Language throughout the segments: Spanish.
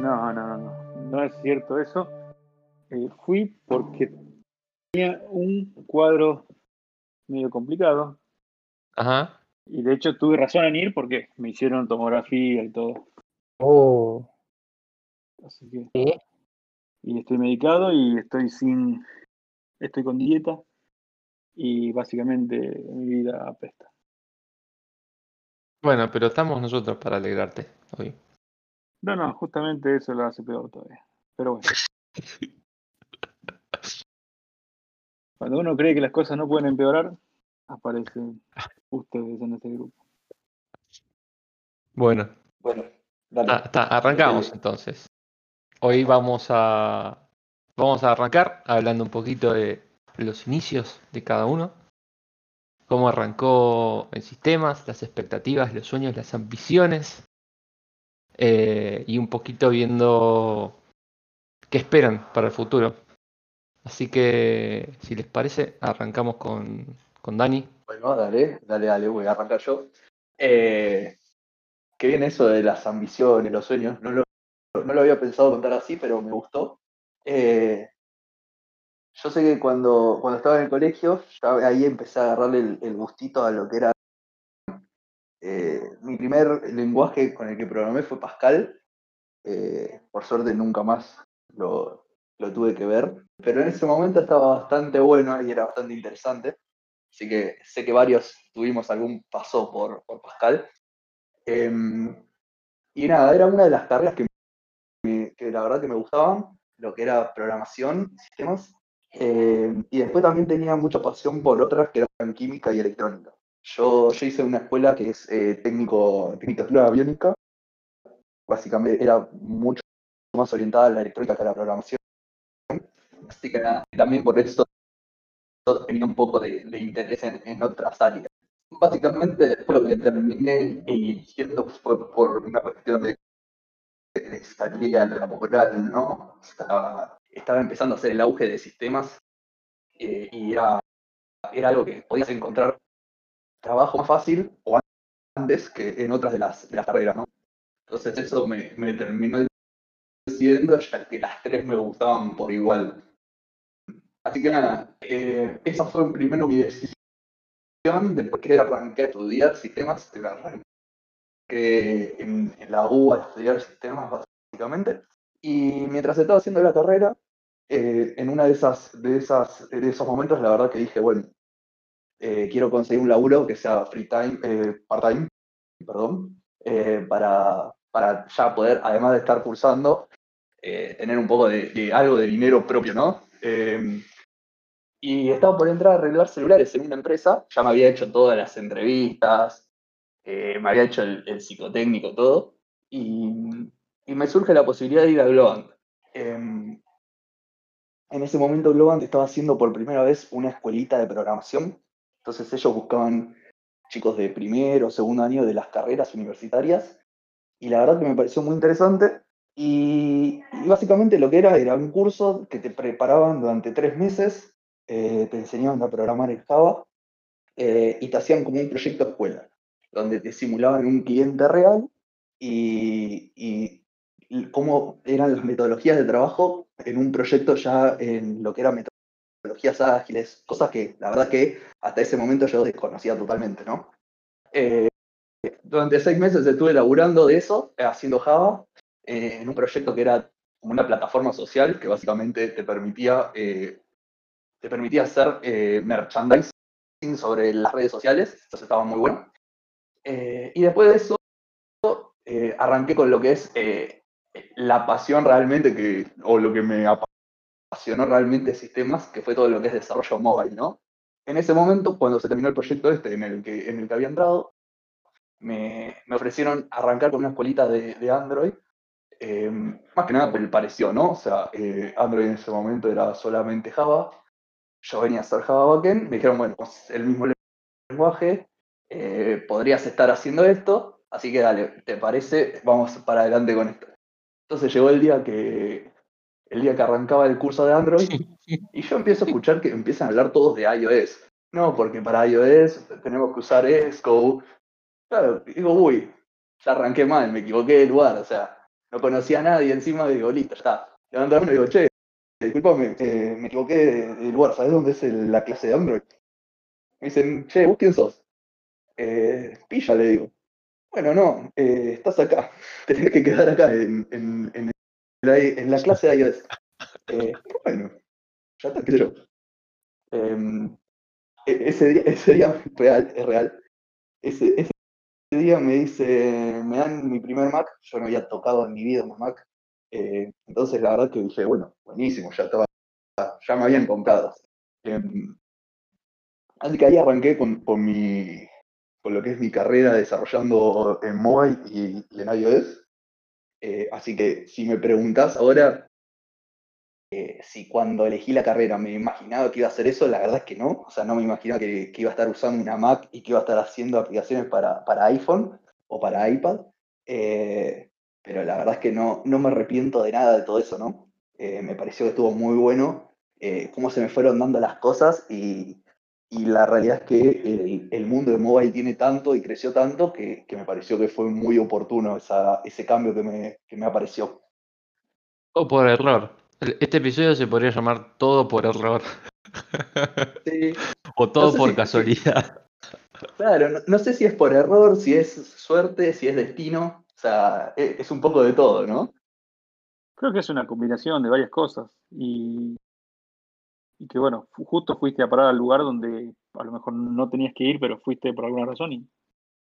No, no, no, no es cierto eso. Eh, fui porque tenía un cuadro medio complicado. Ajá. Y de hecho tuve razón en ir porque me hicieron tomografía y todo. Oh, Así que. ¿sí? Y estoy medicado y estoy sin. Estoy con dieta. Y básicamente mi vida apesta. Bueno, pero estamos nosotros para alegrarte hoy. No, no, justamente eso lo hace peor todavía. Pero bueno. Cuando uno cree que las cosas no pueden empeorar, aparecen ustedes en este grupo. Bueno, Bueno, dale. Ah, está, arrancamos entonces. Hoy vamos a vamos a arrancar hablando un poquito de los inicios de cada uno, cómo arrancó en sistemas, las expectativas, los sueños, las ambiciones, eh, y un poquito viendo qué esperan para el futuro. Así que, si les parece, arrancamos con, con Dani. Bueno, dale, dale, dale, voy a arrancar yo. Eh, qué bien eso de las ambiciones, los sueños. No lo, no lo había pensado contar así, pero me gustó. Eh, yo sé que cuando, cuando estaba en el colegio, ya ahí empecé a agarrarle el, el gustito a lo que era. Eh, mi primer lenguaje con el que programé fue Pascal. Eh, por suerte nunca más lo, tuve que ver. Pero en ese momento estaba bastante bueno y era bastante interesante. Así que sé que varios tuvimos algún paso por, Pascal. Em, y nada, era una de las carreras que, la verdad que me gustaban, lo que era programación, sistemas. Em, y después también tenía mucha pasión por otras que eran química y electrónica. Yo, yo hice una escuela que es eh, técnico, tecnicatura aviónica. Básicamente era mucho más orientada a la electrónica que a la programación. Así que nada, también por eso tenía un poco de, interés en, en otras áreas. Básicamente, después lo que terminé eligiendo fue por una cuestión de, de salida laboral, ¿no? Estaba, estaba empezando a hacer el auge de sistemas eh, y era, era algo que podías encontrar trabajo más fácil o antes que en otras de las, de las carreras. Entonces eso me, terminó decidiendo, ya que las tres me gustaban por igual. Así que nada, eh, esa fue primero mi decisión de por qué arranqué a estudiar sistemas. Arranqué en, en la U a estudiar sistemas, básicamente. Y mientras estaba haciendo la carrera, eh, en una de de esas, de esos momentos, la verdad que dije, bueno, eh, quiero conseguir un laburo que sea free time, eh, part-time, perdón, eh, para, para ya poder, además de estar cursando, tener un poco de, algo de dinero propio, ¿no? Eh, y estaba por entrar a arreglar celulares en una empresa, ya me había hecho todas las entrevistas, me había hecho el, el psicotécnico, todo, y, y me surge la posibilidad de ir a Globant. Em, en ese momento Globant estaba haciendo por primera vez una escuelita de programación, entonces ellos buscaban chicos de primero o segundo año de las carreras universitarias, y la verdad que me pareció muy interesante, y, básicamente lo que era era un curso que te preparaban durante tres meses, eh, te enseñaban a programar en Java, eh, y te hacían como un proyecto escuela, donde te simulaban un cliente real y, y- cómo eran las metodologías de trabajo en un proyecto ya en lo que eran metodologías ágiles, cosas que la verdad que hasta ese momento yo desconocía totalmente, ¿no? Eh, durante seis meses estuve laburando de eso, haciendo Java, eh, en un proyecto que era como una plataforma social que básicamente te permitía, eh, te permitía hacer eh, merchandising sobre las redes sociales, entonces estaba muy bueno. Eh, y después de eso, eh, arranqué con lo que es la pasión realmente que, o lo que me apasionó realmente de sistemas, que fue todo lo que es desarrollo móvil, ¿no? En ese momento, cuando se terminó el proyecto este en el que, en el que había entrado, me, me ofrecieron arrancar con una escuelita de, Android, eh, más que nada por el pareció, ¿no? O sea, eh, Android en ese momento era solamente Java, yo venía a hacer Java Backend, me dijeron, bueno, es el mismo lenguaje, eh, podrías estar haciendo esto, así que dale, ¿te parece? Vamos para adelante con esto. Entonces llegó el día que el día que arrancaba el curso de Android y yo empiezo a escuchar que empiezan a hablar todos de iOS. No, porque para iOS tenemos que usar Xcode. Claro, digo, uy, ya arranqué mal, me equivoqué de lugar, o sea, no conocía a nadie encima, digo, listo, ya está. Levanto la mano y digo, che, disculpame, eh, me equivoqué del lugar, ¿sabes dónde es el- la clase de Android? Me dicen, che, ¿vos quién sos? Eh, pilla, le digo. Bueno, no, eh, estás acá, tenés que quedar acá en, en, en, en la clase de iOS. Eh, bueno, ya está, qué sé yo. Em, e- ese día, ese día real, es real. Ese, ese día me dice, me dan mi primer Mac, yo no había tocado en mi vida un Mac. eh, entonces la verdad que dije, bueno, buenísimo, ya estaba, ya me habían comprado. Em, así que ahí arranqué con, con mi, con lo que es mi carrera desarrollando en mobile y, y en iOS. Eh, así que si me preguntás ahora eh, si cuando elegí la carrera me imaginaba que iba a hacer eso, la verdad es que no. O sea, no me imaginaba que, iba a estar usando una Mac y que iba a estar haciendo aplicaciones para, para iPhone o para iPad. Eh, pero la verdad es que no, no me arrepiento de nada de todo eso, ¿no? Me pareció que estuvo muy bueno cómo se me fueron dando las cosas y, y la realidad es que el, el mundo de mobile tiene tanto y creció tanto que, que me pareció que fue muy oportuno esa- ese cambio que me, que me apareció. O por error. Este episodio se podría llamar Todo por error. Sí, o Todo sé por si- casualidad. Claro, no, no sé si es por error, si es suerte, si es destino. O sea, e- es, un poco de todo, ¿no? Creo que es una combinación de varias cosas. Y, y que bueno, justo fuiste a parar al lugar donde a lo mejor no tenías que ir, pero fuiste por alguna razón y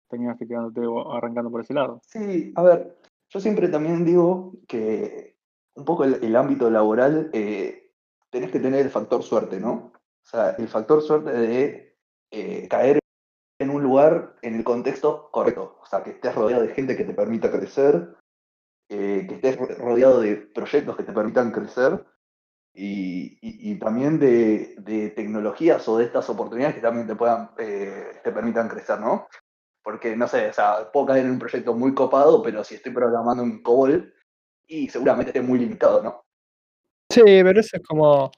terminaste quedándote arrancando por ese lado. Sí, a ver, yo siempre también digo que un poco el, ámbito laboral eh, tenés que tener el factor suerte, ¿no? O sea, el factor suerte de eh, caer en un lugar en el contexto correcto. O sea, que estés rodeado de gente que te permita crecer, eh, que estés ro- rodeado de proyectos que te permitan crecer y, también de, tecnologías o de estas oportunidades que también te puedan, eh, te permitan crecer, ¿no? Porque, no sé, o sea, puedo caer en un proyecto muy copado, pero si estoy programando en COBOL, y seguramente esté muy limitado, ¿no? Sí, pero eso es como,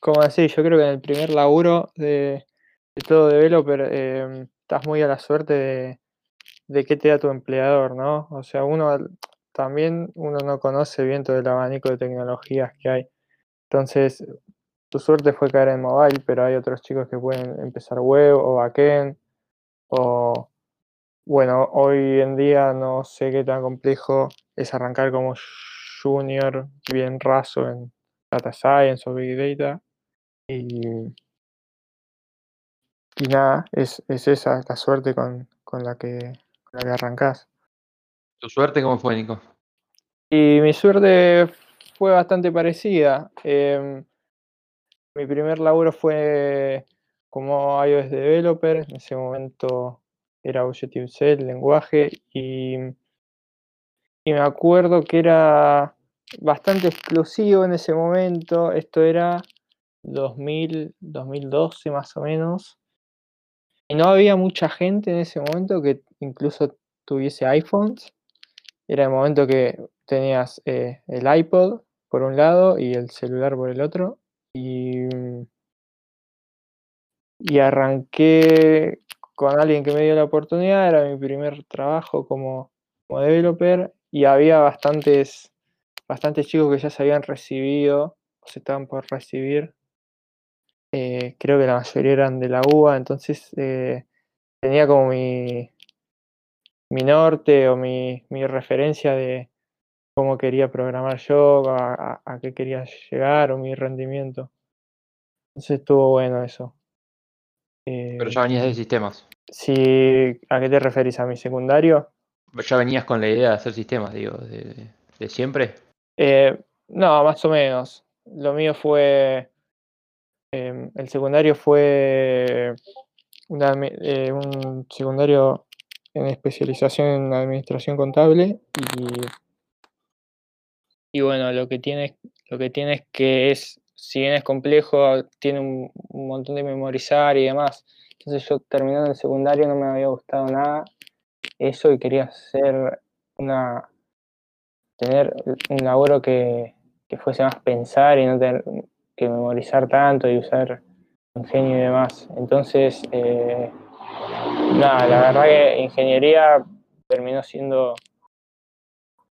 como así, yo creo que en el primer laburo de, de todo developer eh, estás muy a la suerte de, de qué te da tu empleador, ¿no? O sea, uno también uno no conoce bien todo el abanico de tecnologías que hay. Entonces, tu suerte fue caer en mobile, pero hay otros chicos que pueden empezar web o backend, o bueno, hoy en día no sé qué tan complejo es arrancar como junior bien raso en data science o big data. Y, y nada, es, es esa la suerte con, con la que, con la que arrancás. ¿Tu suerte cómo fue, Nico? Y mi suerte fue bastante parecida. Em, mi primer laburo fue como iOS developer. En ese momento era Objective-C el lenguaje. Y, me acuerdo que era bastante exclusivo en ese momento. Esto era 2000, 2012 más o menos. Y no había mucha gente en ese momento que incluso tuviese iPhones. Era el momento que tenías eh, el iPod por un lado y el celular por el otro. Y, mm, y arranqué con alguien que me dio la oportunidad. Era mi primer trabajo como, como developer. Y había bastantes, bastantes chicos que ya se habían recibido o se estaban por recibir. Eh, creo que la mayoría eran de la UBA, entonces eh, tenía como mi, mi norte o mi, mi referencia de cómo quería programar yo, a, a- a qué quería llegar o mi rendimiento. Entonces estuvo bueno eso. Pero Eh, ya venías de sistemas. si, ¿A qué te referís? ¿A mi secundario? Ya venías con la idea de hacer sistemas, digo, de, de siempre. Eh, no, más o menos. Lo mío fue. em, el secundario fue una eh, un secundario en especialización en administración contable y, y bueno, lo que tiene, lo que tiene es que es, si bien es complejo, tiene un, un montón de memorizar y demás. Entonces yo terminando el secundario no me había gustado nada eso y quería hacer una tener un laburo que, que fuese más pensar y no tener que memorizar tanto y usar ingenio y demás. Entonces, eh, nada, la verdad que ingeniería terminó siendo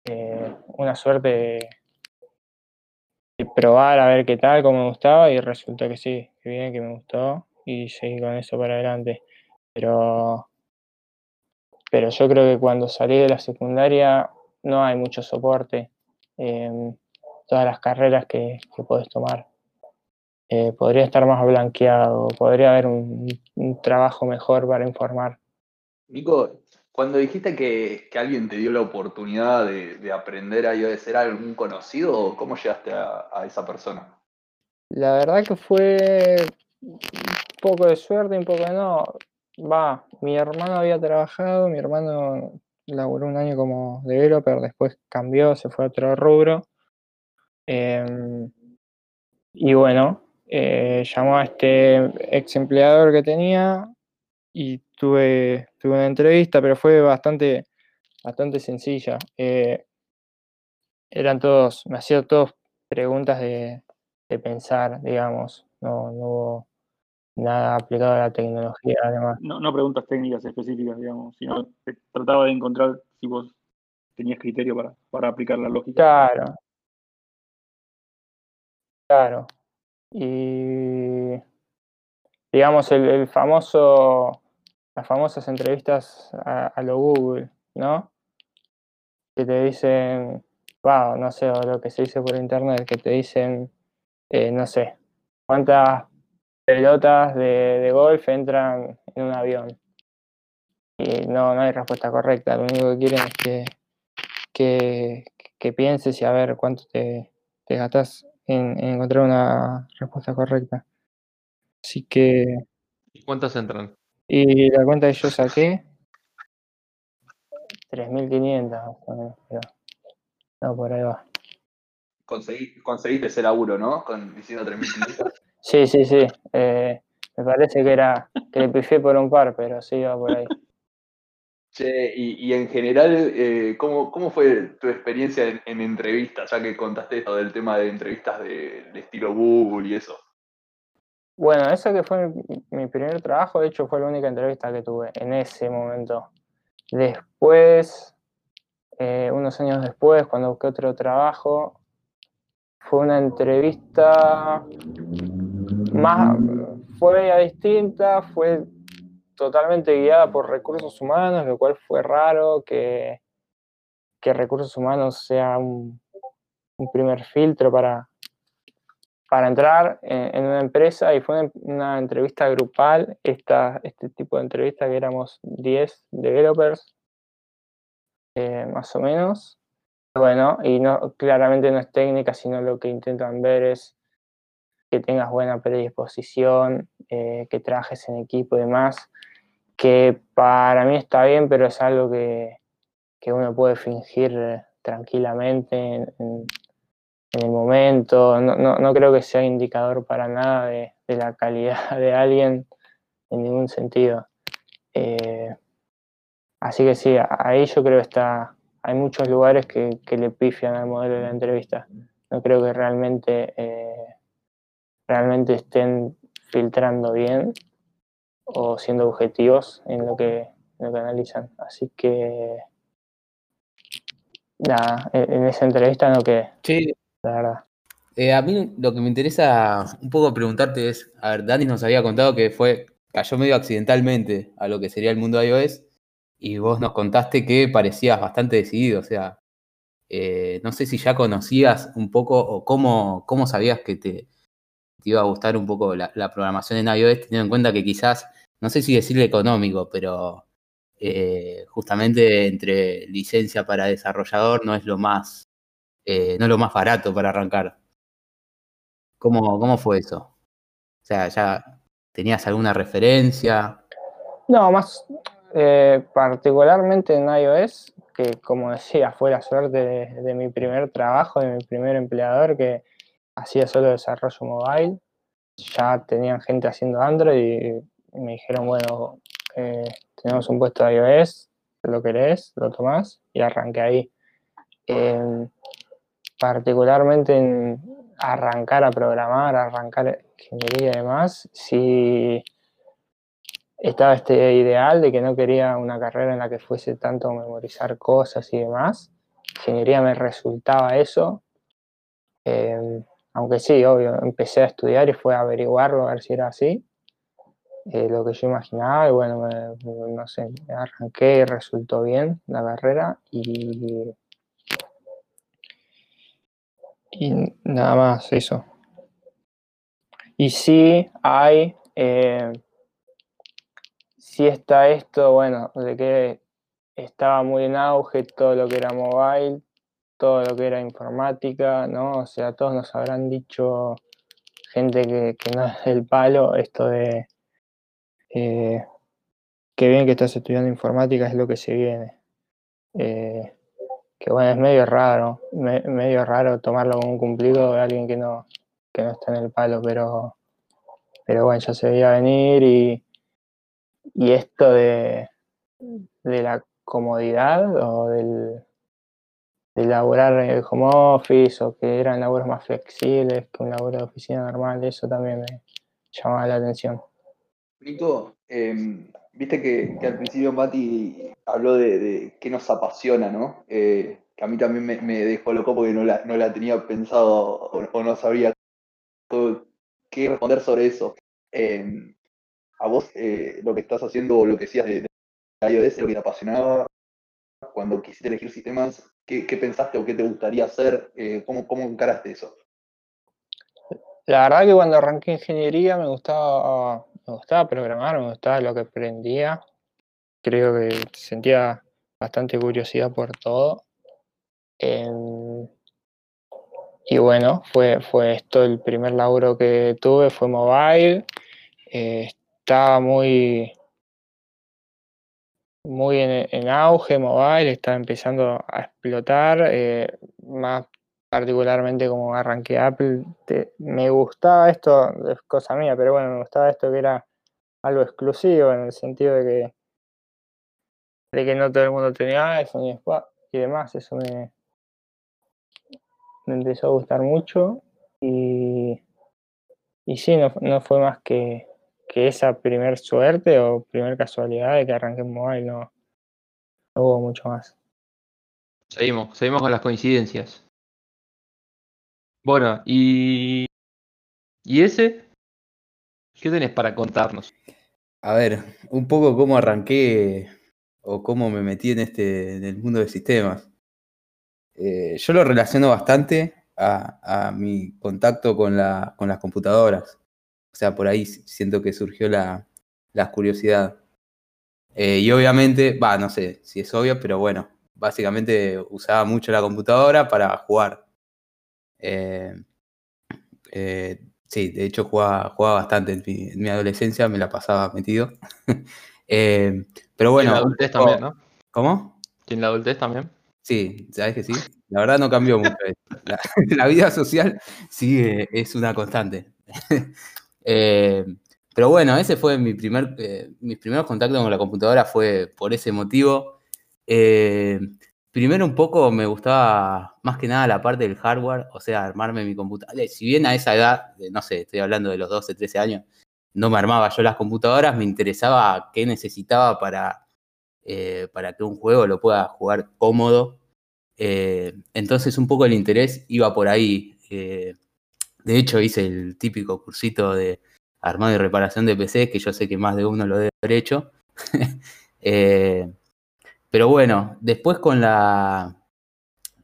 eh, una suerte de, probar a ver qué tal, cómo me gustaba y resultó que sí, que bien, que me gustó y seguí con eso para adelante. Pero, pero yo creo que cuando salí de la secundaria no hay mucho soporte en todas las carreras que, que puedes tomar. Eh, podría estar más blanqueado, podría haber un, un trabajo mejor para informar. Nico, cuando dijiste que, que alguien te dio la oportunidad de, de aprender a iOS, ¿era algún conocido cómo llegaste a, esa persona? La verdad que fue un poco de suerte, un poco de no. Va, mi hermano había trabajado, mi hermano laburó un año como developer, después cambió, se fue a otro rubro. Em, y bueno, eh, llamó a este ex empleador que tenía y tuve, tuve una entrevista, pero fue bastante, bastante sencilla. Eh, eran todos, me hacían todos preguntas de, de pensar, digamos. No, no hubo nada aplicado a la tecnología, además. No, no preguntas técnicas específicas, digamos, sino que trataba de encontrar si vos tenías criterio para, para aplicar la lógica. Claro. Claro. Y digamos el, el famoso, las famosas entrevistas a, a lo Google, ¿no? Que te dicen, wow, no sé, o lo que se dice por internet, que te dicen, eh, no sé, cuántas pelotas de, golf entran en un avión. Y no, no hay respuesta correcta, lo único que quieren es que, que, que pienses y a ver cuánto te, te gastas en, en encontrar una respuesta correcta. Así que, ¿Y cuántas entran? Y la cuenta que yo saqué, 3.500 más o menos, pero no, por ahí va. Conseguí- conseguiste ese laburo, ¿no? Con, diciendo 3.500. Sí, sí, sí. eh, me parece que era que le pifié por un par, pero sí va por ahí. Che, y, y en general, eh, ¿cómo, ¿cómo fue tu experiencia en, en entrevistas? Ya que contaste esto del tema de entrevistas de, de estilo Google y eso. Bueno, ese que fue mi, primer trabajo, de hecho fue la única entrevista que tuve en ese momento. Después, eh, unos años después, cuando busqué otro trabajo, fue una entrevista más, fue distinta, fue totalmente guiada por recursos humanos, lo cual fue raro que, que recursos humanos sea un primer filtro para, para entrar en, una empresa y fue una, entrevista grupal, esta, este tipo de entrevista que éramos 10 developers, eh, más o menos. Bueno, y no, claramente no es técnica, sino lo que intentan ver es que tengas buena predisposición, eh, que trabajes en equipo y demás, que para mí está bien, pero es algo que, que uno puede fingir eh, tranquilamente en, en- en el momento. No, no, no creo que sea indicador para nada de, de la calidad de alguien en ningún sentido. Eh, así que sí, ahí yo creo que está, hay muchos lugares que, que le pifian al modelo de la entrevista. No creo que realmente, eh, realmente estén filtrando bien o siendo objetivos en lo que, en lo que analizan. Así que nada, en, esa entrevista no quedé, Che, la verdad. eh, a mí lo que me interesa un poco preguntarte es, a ver, Dani nos había contado que fue, cayó medio accidentalmente a lo que sería el mundo iOS y vos nos contaste que parecías bastante decidido, o sea, eh, no sé si ya conocías un poco o cómo, cómo sabías que te, te iba a gustar un poco la, la programación en iOS, teniendo en cuenta que quizás, no sé si decirle económico, pero eh, justamente entre licencia para desarrollador no es lo más, eh, no lo más barato para arrancar. ¿Cómo, cómo fue eso? O sea, ¿ya tenías alguna referencia? No, más eh, particularmente en iOS, que como decía, fue la suerte de, de mi primer trabajo, de mi primer empleador que hacía solo desarrollo mobile. Ya tenían gente haciendo Android y me dijeron, bueno, eh, tenemos un puesto de iOS, lo querés, lo tomás, y arranqué ahí. Em, particularmente en arrancar a programar, arrancar ingeniería y demás, sí estaba este ideal de que no quería una carrera en la que fuese tanto memorizar cosas y demás. ingeniería me resultaba eso. Eh, aunque sí, obvio, empecé a estudiar y fue a averiguarlo, a ver si era así, eh, lo que yo imaginaba, y bueno, no sé, arranqué y resultó bien la carrera y, y nada más eso. Y sí hay, eh, sí está esto, bueno, de que estaba muy en auge todo lo que era mobile, todo lo que era informática, ¿no? O sea, todos nos habrán dicho gente que, que no es del palo esto de eh, qué bien que estás estudiando informática es lo que se viene. Eh, que bueno, es medio raro, me- medio raro tomarlo como un cumplido de alguien que no, que no está en el palo, pero, pero bueno, ya se veía venir y, y esto de, de la comodidad o del, de laburar en el home office o que eran laburos más flexibles que un laburo de oficina normal, eso también me llamaba la atención. Nico, em, viste que, al principio Mati habló de, qué nos apasiona, ¿no? Eh, que a mí también me, me dejó loco porque no la, no la tenía pensado o, no sabía qué responder sobre eso. Em, a vos, eh, lo que estás haciendo o lo que decías de, de iOS, lo que te apasionaba, cuando quisiste elegir sistemas, ¿qué, qué pensaste o qué te gustaría hacer? Eh, ¿cómo, ¿Cómo encaraste eso? La verdad que cuando arranqué ingeniería me gustaba, me gustaba programar, me gustaba lo que aprendía. Creo que sentía bastante curiosidad por todo. Em, y bueno, fue, fue esto el primer laburo que tuve, fue mobile. Eh, estaba muy, muy en, auge mobile, estaba empezando a explotar, eh, más particularmente como arranqué Apple, me gustaba esto, es cosa mía, pero bueno, me gustaba esto que era algo exclusivo en el sentido de que, de que no todo el mundo tenía iPhone y, después- y demás, eso me, me empezó a gustar mucho y, y sí, no, no fue más que, que esa primer suerte o primer casualidad de que arranqué en mobile, no, no hubo mucho más. Seguimos, seguimos con las coincidencias. Bueno, y. ¿Y ese? ¿Qué tenés para contarnos? A ver, un poco cómo arranqué o cómo me metí en este en el mundo de sistemas. Eh, yo lo relaciono bastante a, mi contacto con, la, con las computadoras. O sea, por ahí siento que surgió la, la curiosidad. Eh, y obviamente, va, no sé si es obvio, pero bueno, básicamente usaba mucho la computadora para jugar. Eh, eh, sí, de hecho jugaba, jugaba bastante en mi, en mi adolescencia, me la pasaba metido. Eh, pero y en bueno, la un adultez también, ¿no? ¿Cómo? Y en la adultez también. Sí, sabes que sí. La verdad no cambió mucho. La, la vida social sigue, es una constante. Eh, pero bueno, ese fue mi primer, eh, mis primeros contactos con la computadora fue por ese motivo. Primero un poco me gustaba más que nada la parte del hardware, o sea, armarme mi computadora. Si bien a esa edad, no sé, estoy hablando de los 12, 13 años, no me armaba yo las computadoras, me interesaba qué necesitaba para, eh, para que un juego lo pueda jugar cómodo. Eh, entonces un poco el interés iba por ahí. Eh, de hecho hice el típico cursito de armado y reparación de PC, que yo sé que más de uno lo debe haber hecho. Eh, pero bueno, después con la,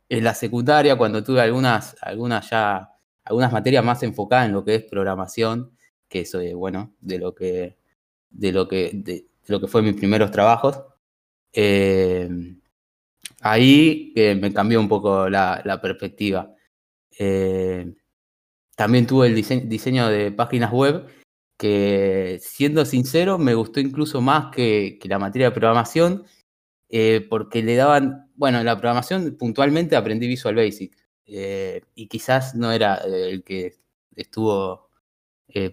en la secundaria, cuando tuve algunas, algunas ya, algunas materias más enfocadas en lo que es programación, que eso es, bueno, de lo que, de lo que, de, lo que fue mis primeros trabajos, eh, ahí eh, me cambió un poco la, la perspectiva. Eh, también tuve el diseño, diseño de páginas web, que siendo sincero, me gustó incluso más que, que la materia de programación, eh, porque le daban, bueno, en la programación puntualmente aprendí Visual Basic, eh, y quizás no era eh, el que estuvo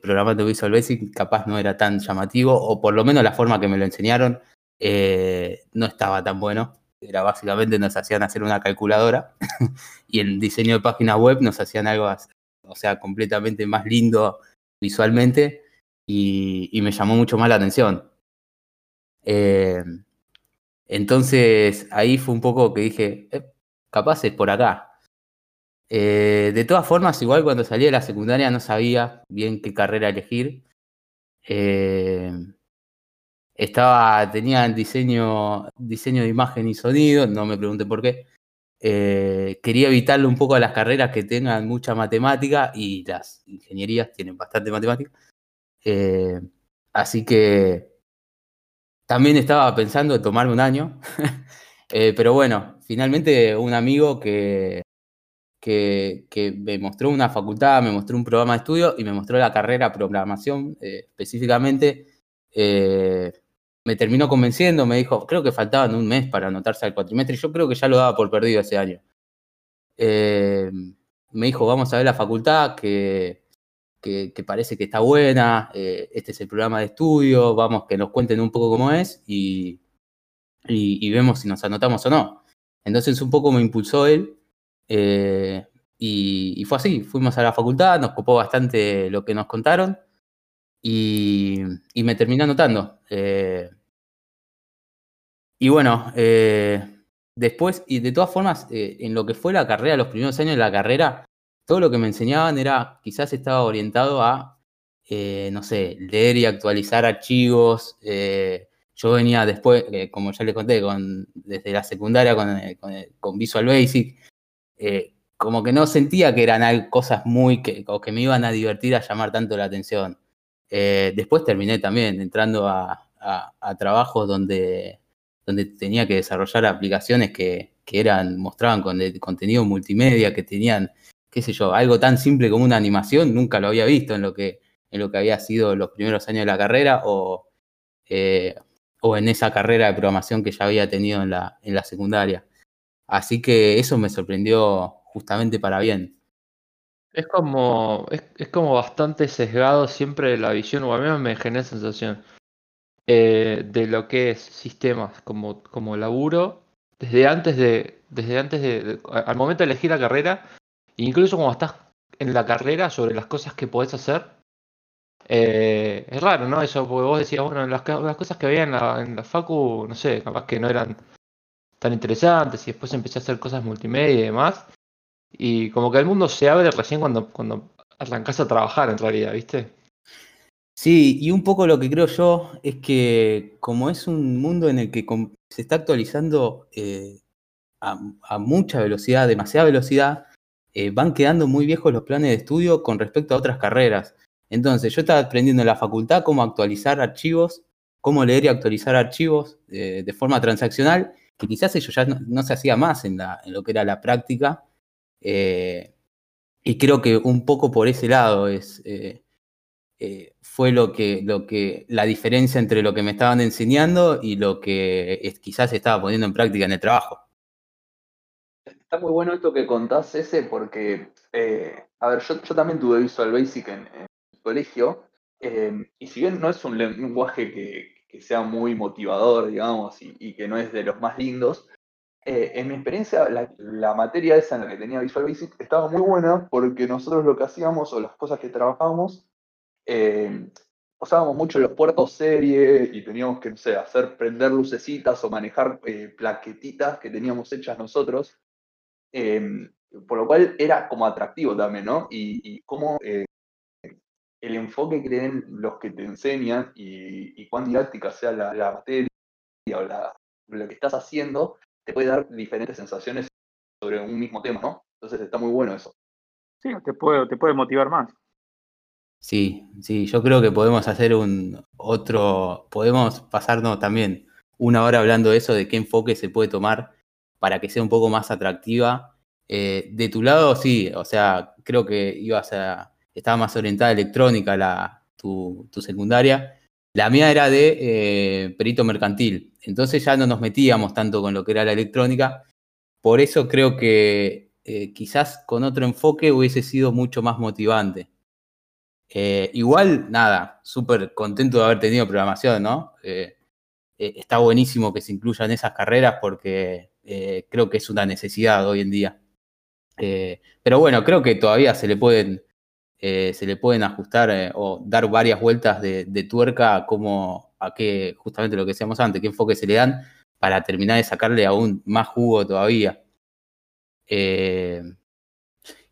programando Visual Basic, capaz no era tan llamativo, o por lo menos la forma que me lo enseñaron no estaba tan bueno. Era básicamente nos hacían hacer una calculadora y en diseño de página web nos hacían algo, o sea, completamente más lindo visualmente y, y me llamó mucho más la atención. Eh, entonces ahí fue un poco que dije, "Eh, capaz es por acá. Eh, de todas formas, igual cuando salí de la secundaria no sabía bien qué carrera elegir. Eh, estaba, tenía diseño, diseño de imagen y sonido, no me pregunté por qué. Eh, quería evitarle un poco a las carreras que tengan mucha matemática y las ingenierías tienen bastante matemática. Así que también estaba pensando en tomarme un año, eh, pero bueno, finalmente un amigo que, que, me mostró una facultad, me mostró un programa de estudio y me mostró la carrera programación específicamente me terminó convenciendo, me dijo, creo que faltaban un mes para anotarse al cuatrimestre, yo creo que ya lo daba por perdido ese año. Eh, me dijo, vamos a ver la facultad, que, que, parece que está buena, eh, este es el programa de estudio, vamos, que nos cuenten un poco cómo es y, y, vemos si nos anotamos o no. Entonces un poco me impulsó él eh, y, y, fue así, fuimos a la facultad, nos copó bastante lo que nos contaron y, y me terminé anotando. Y bueno, eh, después, y de todas formas, eh, en lo que fue la carrera, los primeros años de la carrera, todo lo que me enseñaban era, quizás estaba orientado a, eh, no sé, leer y actualizar archivos. yo venía después, como ya les conté, con, desde la secundaria con, con, Visual Basic, como que no sentía que eran cosas muy, que, o que me iban a divertir a llamar tanto la atención. después terminé también entrando a, a trabajos donde donde tenía que desarrollar aplicaciones que, eran, mostraban con contenido multimedia, que tenían, qué sé yo, algo tan simple como una animación, nunca lo había visto en lo que, en lo que había sido los primeros años de la carrera o, eh, o en esa carrera de programación que ya había tenido en la, en la secundaria. Así que eso me sorprendió justamente para bien. Es como, es, como bastante sesgado siempre la visión, o a mí me genera sensación. Eh, de lo que es sistemas como, como laburo desde antes de, desde antes de, al momento de elegir la carrera, incluso cuando estás en la carrera sobre las cosas que podés hacer. Eh, es raro, ¿no? Eso, porque vos decías, bueno, las, cosas que había en la, en Facu, no sé, capaz que no eran tan interesantes y después empecé a hacer cosas multimedia y demás. Y como que el mundo se abre recién cuando, cuando arrancás a trabajar en realidad, ¿viste? Sí, y un poco lo que creo yo es que como es un mundo en el que se está actualizando eh, a, mucha velocidad, demasiada velocidad, eh, van quedando muy viejos los planes de estudio con respecto a otras carreras. Entonces, yo estaba aprendiendo en la facultad cómo actualizar archivos, cómo leer y actualizar archivos eh, de forma transaccional, que quizás eso ya no, se hacía más en, lo que era la práctica. y creo que un poco por ese lado es eh, fue lo que, la diferencia entre lo que me estaban enseñando y lo que quizás estaba poniendo en práctica en el trabajo. Está muy bueno esto que contás ese porque, eh, a ver, yo, también tuve Visual Basic en, el colegio em, y si bien no es un lenguaje que, sea muy motivador, digamos, y, que no es de los más lindos, eh, en mi experiencia, la, la, materia esa en la que tenía Visual Basic estaba muy buena porque nosotros lo que hacíamos o las cosas que trabajábamos eh, usábamos mucho los puertos serie y teníamos que, no sé, hacer prender lucecitas o manejar eh, plaquetitas que teníamos hechas nosotros, em, por lo cual era como atractivo también, ¿no? Y, y cómo eh, el enfoque que tienen los que te enseñan y, cuán didáctica sea la, materia o lo que estás haciendo, te puede dar diferentes sensaciones sobre un mismo tema, ¿no? Entonces está muy bueno eso. Sí, te puede, te puede motivar más. Sí, sí, yo creo que podemos hacer un otro, podemos pasarnos también una hora hablando de eso, de qué enfoque se puede tomar para que sea un poco más atractiva. Eh, de tu lado, sí, o sea, creo que ibas a, estaba más orientada a electrónica la, tu, secundaria. La mía era de eh, perito mercantil, entonces ya no nos metíamos tanto con lo que era la electrónica. Por eso creo que eh, quizás con otro enfoque hubiese sido mucho más motivante. Igual, nada, súper contento de haber tenido programación, ¿no? Está buenísimo que se incluyan esas carreras porque creo que es una necesidad hoy en día. pero bueno, creo que todavía se le pueden, se le pueden ajustar o dar varias vueltas de, tuerca a cómo, a qué, justamente lo que decíamos antes, qué enfoque se le dan para terminar de sacarle aún más jugo todavía. Eh,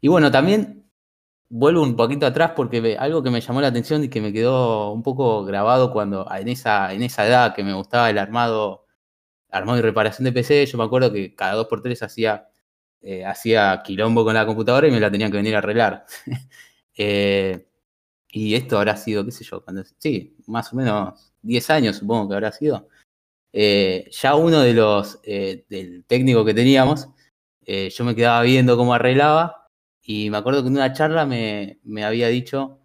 y bueno, también vuelvo un poquito atrás porque algo que me llamó la atención y que me quedó un poco grabado cuando en esa, en esa edad que me gustaba el armado, armado y reparación de PC, yo me acuerdo que cada dos por tres hacía, eh, hacía quilombo con la computadora y me la tenían que venir a arreglar. Eh, y esto habrá sido, qué sé yo, cuando, sí, más o menos 10 años supongo que habrá sido. Eh, ya uno de los, del técnico que teníamos, yo me quedaba viendo cómo arreglaba y me acuerdo que en una charla me, me había dicho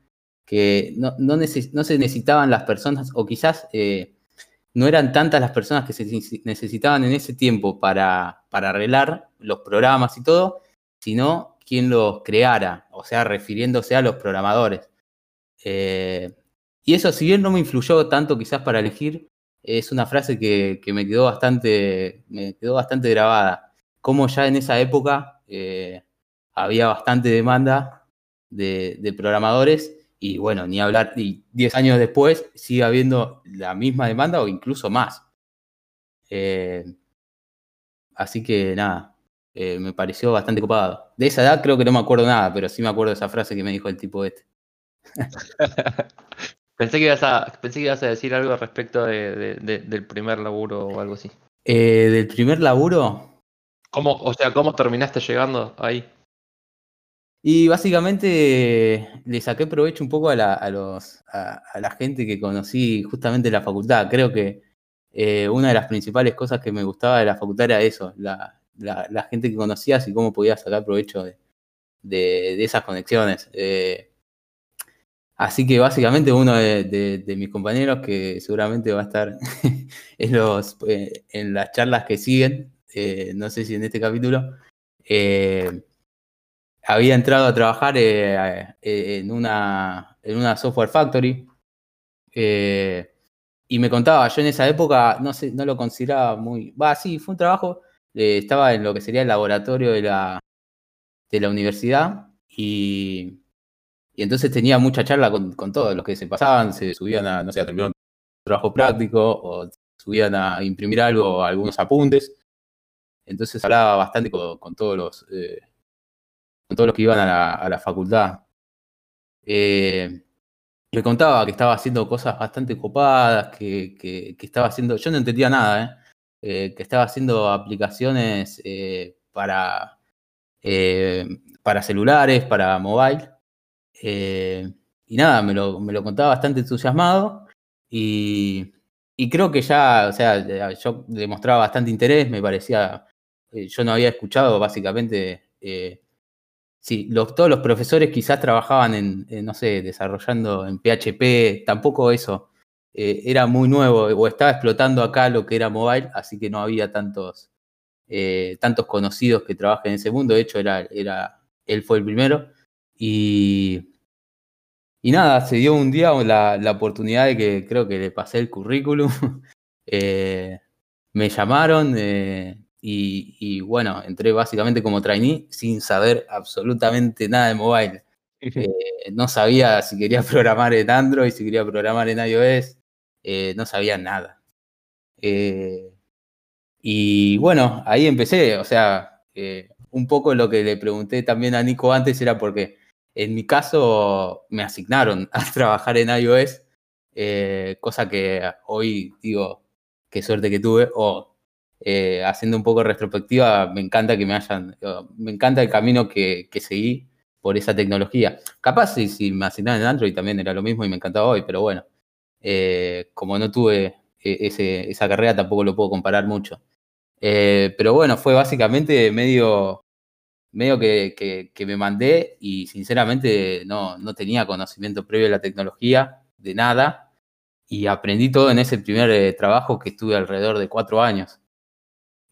que no, no, neces- no se necesitaban las personas, o quizás no eran tantas las personas que se neces- necesitaban en ese tiempo para, para arreglar los programas y todo, sino quien los creara, o sea, refiriéndose a los programadores. Eh, y eso, si bien no me influyó tanto quizás para elegir, es una frase que, que me quedó bastante, me quedó bastante grabada. Como ya en esa época eh, había bastante demanda de, de programadores y bueno, ni hablar, y 10 años después sigue habiendo la misma demanda o incluso más. Eh, así que nada, eh, me pareció bastante copado. De esa edad creo que no me acuerdo nada, pero sí me acuerdo de esa frase que me dijo el tipo este. Pensé que ibas a, pensé que ibas a decir algo respecto de, de- de- del primer laburo o algo así. Eh, del primer laburo, ¿Cómo, o sea, ¿cómo terminaste llegando ahí? Y básicamente le saqué provecho un poco a la, a los, a, la gente que conocí justamente en la facultad. Creo que eh, una de las principales cosas que me gustaba de la facultad era eso, la, la- gente que conocías y cómo podías sacar provecho de, de- esas conexiones. Eh, así que básicamente uno de, mis compañeros que seguramente va a estar en, los, eh, en las charlas que siguen, eh, no sé si en este capítulo, eh, había entrado a trabajar eh, eh, en, una, en una software factory. eh, y me contaba, yo en esa época no sé, no lo consideraba muy. Va, sí, fue un trabajo. estaba en lo que sería el laboratorio de la, de la universidad. Y, y entonces tenía mucha charla con, con todos los que se pasaban, se subían a, no sé, a terminar un trabajo práctico, o subían a imprimir algo, algunos apuntes. Entonces hablaba bastante con, todos los. Con todos los que iban a la, a la facultad. Eh, me contaba que estaba haciendo cosas bastante copadas, que, que- estaba haciendo, yo no entendía nada, ¿eh? Eh, que estaba haciendo aplicaciones eh, para, eh, para celulares, para mobile. Y nada, me lo, me lo contaba bastante entusiasmado y, y creo que ya, o sea, yo demostraba bastante interés, me parecía, yo no había escuchado básicamente Sí, los, todos los profesores quizás trabajaban en, en, no sé, desarrollando en PHP, tampoco eso. eh, era muy nuevo o estaba explotando acá lo que era mobile, así que no había tantos, eh, tantos conocidos que trabajen en ese mundo. De hecho, era, era, él fue el primero. Y, y nada, se dio un día la, la oportunidad de que creo que le pasé el currículum. eh, me llamaron. Y, y, bueno, entré básicamente como trainee sin saber absolutamente nada de mobile. Eh, no sabía si quería programar en Android, si quería programar en iOS, eh, no sabía nada. Eh, y bueno, ahí empecé, o sea, un poco lo que le pregunté también a Nico antes era porque en mi caso me asignaron a trabajar en iOS, cosa que hoy digo, qué suerte que tuve, o eh, haciendo un poco retrospectiva, me encanta que me hayan, me encanta el camino que, que seguí por esa tecnología. Capaz si, si me asignaban en Android también era lo mismo y me encantaba hoy, pero bueno, eh, como no tuve ese, esa carrera tampoco lo puedo comparar mucho. Eh, pero bueno, fue básicamente medio, medio que, que, me mandé y sinceramente no, no tenía conocimiento previo de la tecnología, de nada, y aprendí todo en ese primer trabajo que estuve alrededor de cuatro años.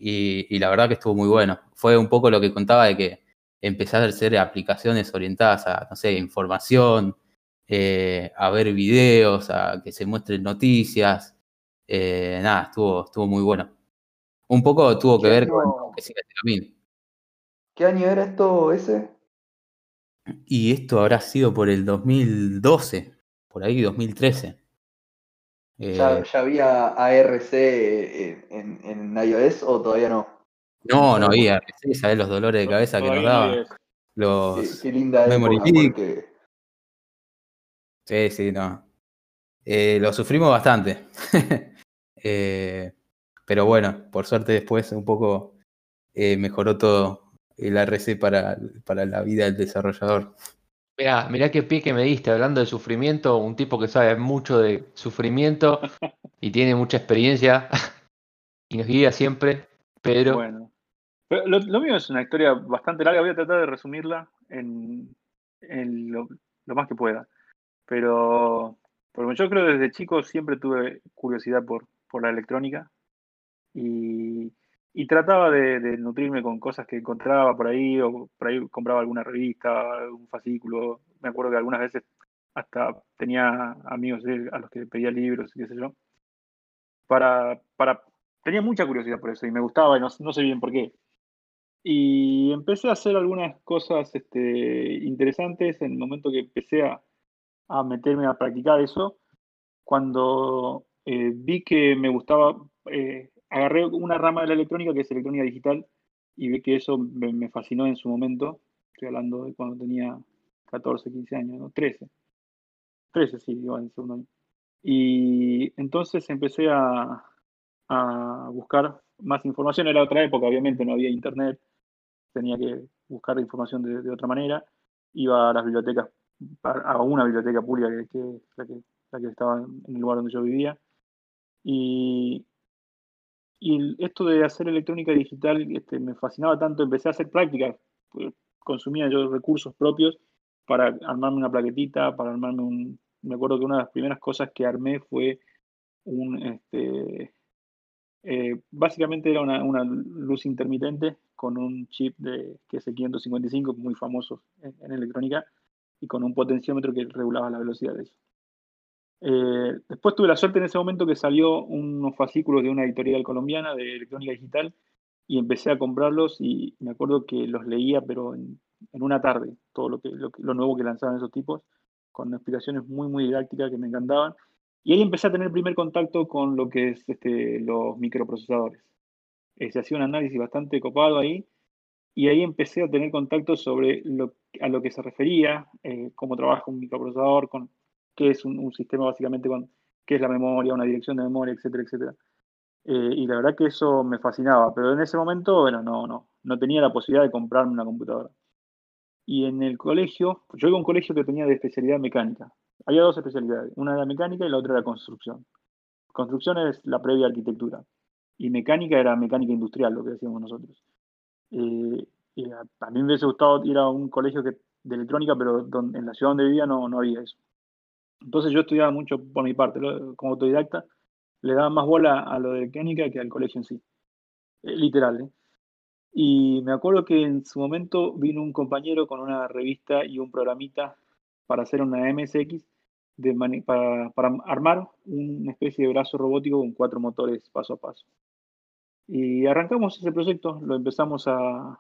Y, y, la verdad que estuvo muy bueno. Fue un poco lo que contaba de que empecé a hacer aplicaciones orientadas a, no sé, información, eh, a ver videos, a que se muestren noticias. Eh, nada, estuvo, estuvo muy bueno. Un poco tuvo que ver año, con que siga este. ¿Qué año era esto ese? Y esto habrá sido por el 2012, por ahí 2013. ¿Ya, ¿Ya, había ARC en, en, iOS o todavía no? No, no había RC, ¿sabés los dolores de cabeza que nos Todavía no daba? había eso. Qué, Los... qué linda Memory porque Sí, sí, no. Eh, lo sufrimos bastante. Eh, pero bueno, por suerte después un poco eh, mejoró todo el RC para, para la vida del desarrollador. Mirá, mirá qué pie que me diste hablando de sufrimiento, un tipo que sabe mucho de sufrimiento y tiene mucha experiencia y nos guía siempre, Pedro. Bueno. Lo, mío es una historia bastante larga, voy a tratar de resumirla en, en lo, lo más que pueda. Pero porque yo creo que desde chico siempre tuve curiosidad por, por la electrónica y, y trataba de, de nutrirme con cosas que encontraba por ahí, o por ahí compraba alguna revista, algún fascículo. Me acuerdo que algunas veces hasta tenía amigos a los que pedía libros qué sé yo. Para, para, tenía mucha curiosidad por eso y me gustaba y no, no sé bien por qué. Y empecé a hacer algunas cosas este, interesantes en el momento que empecé a, a meterme a practicar eso. Cuando eh, vi que me gustaba, eh, agarré una rama de la electrónica que es electrónica digital y vi que eso me, fascinó en su momento. Estoy hablando de cuando tenía 14, 15 años, ¿no? 13. 13, sí, iba en segundo año. Y entonces empecé a, buscar más información. Era otra época, obviamente, no había internet. Tenía que buscar información de, otra manera. Iba a las bibliotecas, a una biblioteca pública que, que, la que, la que estaba en el lugar donde yo vivía. Y, y esto de hacer electrónica digital este, me fascinaba tanto. Empecé a hacer prácticas. pues, Consumía yo recursos propios para armarme una plaquetita, para armarme un... Me acuerdo que una de las primeras cosas que armé fue un... Este, eh, básicamente era una, una luz intermitente con un chip de, que es el 555, muy famoso en, en electrónica, y con un potenciómetro que regulaba la velocidad de eso. Eh, después tuve la suerte en ese momento que salió unos fascículos de una editorial colombiana de electrónica digital y empecé a comprarlos y me acuerdo que los leía, pero en, una tarde, todo lo, que, lo, nuevo que lanzaban esos tipos, con explicaciones muy, muy didácticas que me encantaban. Y ahí empecé a tener primer contacto con lo que es este, los microprocesadores. Eh, se hacía un análisis bastante copado ahí y ahí empecé a tener contacto sobre lo, a lo que se refería, eh, cómo trabaja un microprocesador, con qué es un, un sistema básicamente, con qué es la memoria, una dirección de memoria, etcétera, etcétera. Eh, y la verdad que eso me fascinaba, pero en ese momento, bueno, no, no, no tenía la posibilidad de comprarme una computadora. Y en el colegio, yo iba a un colegio que tenía de especialidad mecánica. Había dos especialidades, una era mecánica y la otra era construcción. Construcción es la previa arquitectura y mecánica era mecánica industrial, lo que decíamos nosotros. Eh, y a, mí me hubiese gustado ir a un colegio que, de electrónica, pero en la ciudad donde vivía no, no había eso. Entonces yo estudiaba mucho por mi parte, como autodidacta, le daba más bola a lo de mecánica que al colegio en sí. Eh, literal, ¿eh? Y me acuerdo que en su momento vino un compañero con una revista y un programita para hacer una MSX para, para armar una especie de brazo robótico con cuatro motores paso a paso. Y arrancamos ese proyecto, lo empezamos a,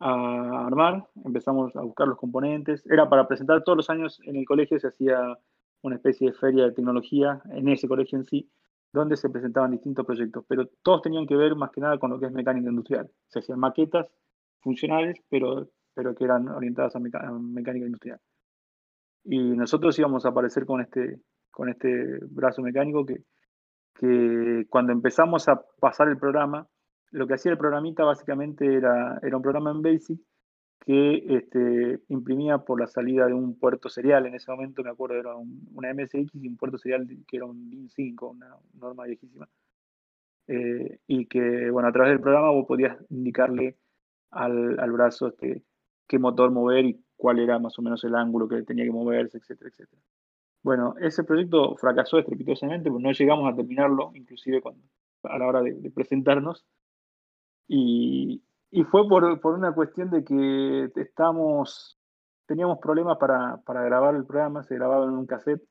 a armar, empezamos a buscar los componentes. Era para presentar todos los años en el colegio, se hacía una especie de feria de tecnología en ese colegio en sí, donde se presentaban distintos proyectos, pero todos tenían que ver más que nada con lo que es mecánica industrial. Se hacían maquetas funcionales, pero, pero que eran orientadas a, mecánica industrial. Y nosotros íbamos a aparecer con este, con este brazo mecánico que, que cuando empezamos a pasar el programa, lo que hacía el programita básicamente era, era un programa en BASIC que este, imprimía por la salida de un puerto serial. En ese momento me acuerdo era un- una MSX y un puerto serial que era un DIN 5, una norma viejísima. Eh, y que, bueno, a través del programa vos podías indicarle al, al brazo este, qué motor mover y cuál era más o menos el ángulo que tenía que moverse, etcétera, etcétera. Bueno, ese proyecto fracasó estrepitosamente, pues no llegamos a terminarlo, inclusive cuando, a la hora de, de presentarnos. Y, y fue por, por una cuestión de que estábamos, teníamos problemas para, para grabar el programa, se grababa en un cassette.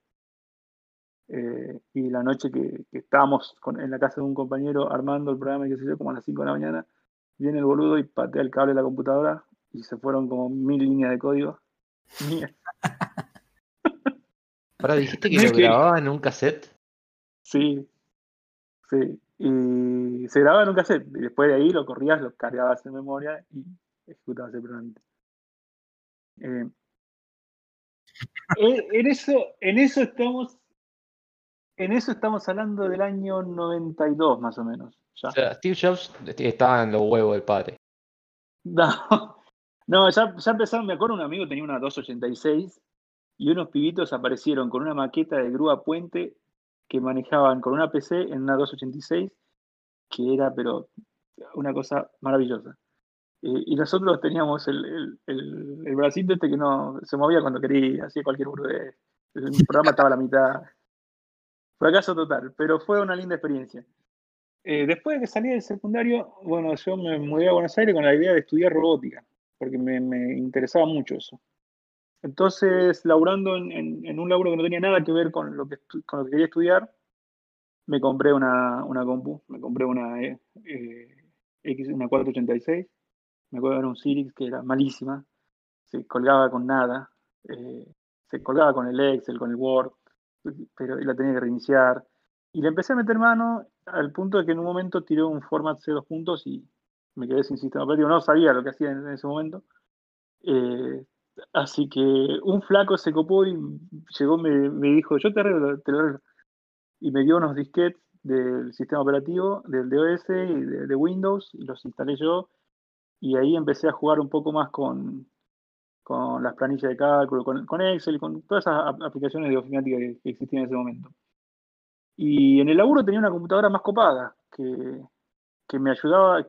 eh, y la noche que, que estábamos con- en la casa de un compañero armando el programa, y qué sé yo, como a las 5 de la mañana, viene el boludo y patea el cable de la computadora y se fueron como mil líneas de código. Mía. Ahora dijiste que lo grababa en un cassette. Sí, sí. Y se grababa en un cassette. Y después de ahí lo corrías, lo cargabas en memoria y ejecutabas el programa. Eh, eh, en, eso, en eso estamos. En eso estamos hablando del año 92, más o menos. O sea, Steve Jobs estaba en los huevos del padre. No, no ya, ya empezaron, me acuerdo un amigo tenía una 286 y unos pibitos aparecieron con una maqueta de grúa puente que manejaban con una PC en una 286, que era pero una cosa maravillosa. Eh, y nosotros teníamos el, el, el, el, bracito este que no se movía cuando quería, hacía cualquier de El programa estaba a la mitad. Fracaso total, pero fue una linda experiencia. Eh, después de que salí del secundario, bueno, yo me mudé a Buenos Aires con la idea de estudiar robótica, porque me, me interesaba mucho eso. Entonces, laburando en, un laburo que no tenía nada que ver con lo que, quería estudiar, me compré una, una compu, me compré una, eh, X, una 486 me acuerdo era un Sirix que era malísima, se colgaba con nada, eh, se colgaba con el Excel, con el Word, pero la tenía que reiniciar. Y le empecé a meter mano al punto de que en un momento tiré un format C2 puntos y me quedé sin sistema operativo. No sabía lo que hacía en, ese momento. Eh, así que un flaco se copó y llegó, me, me dijo, yo te lo arreglo. Y me dio unos disquetes del sistema operativo, del DOS y de, Windows, y los instalé yo y ahí empecé a jugar un poco más con, con las planillas de cálculo, con, con Excel, con todas esas aplicaciones de ofimática que, que, existían en ese momento. Y en el laburo tenía una computadora más copada, que, que me ayudaba,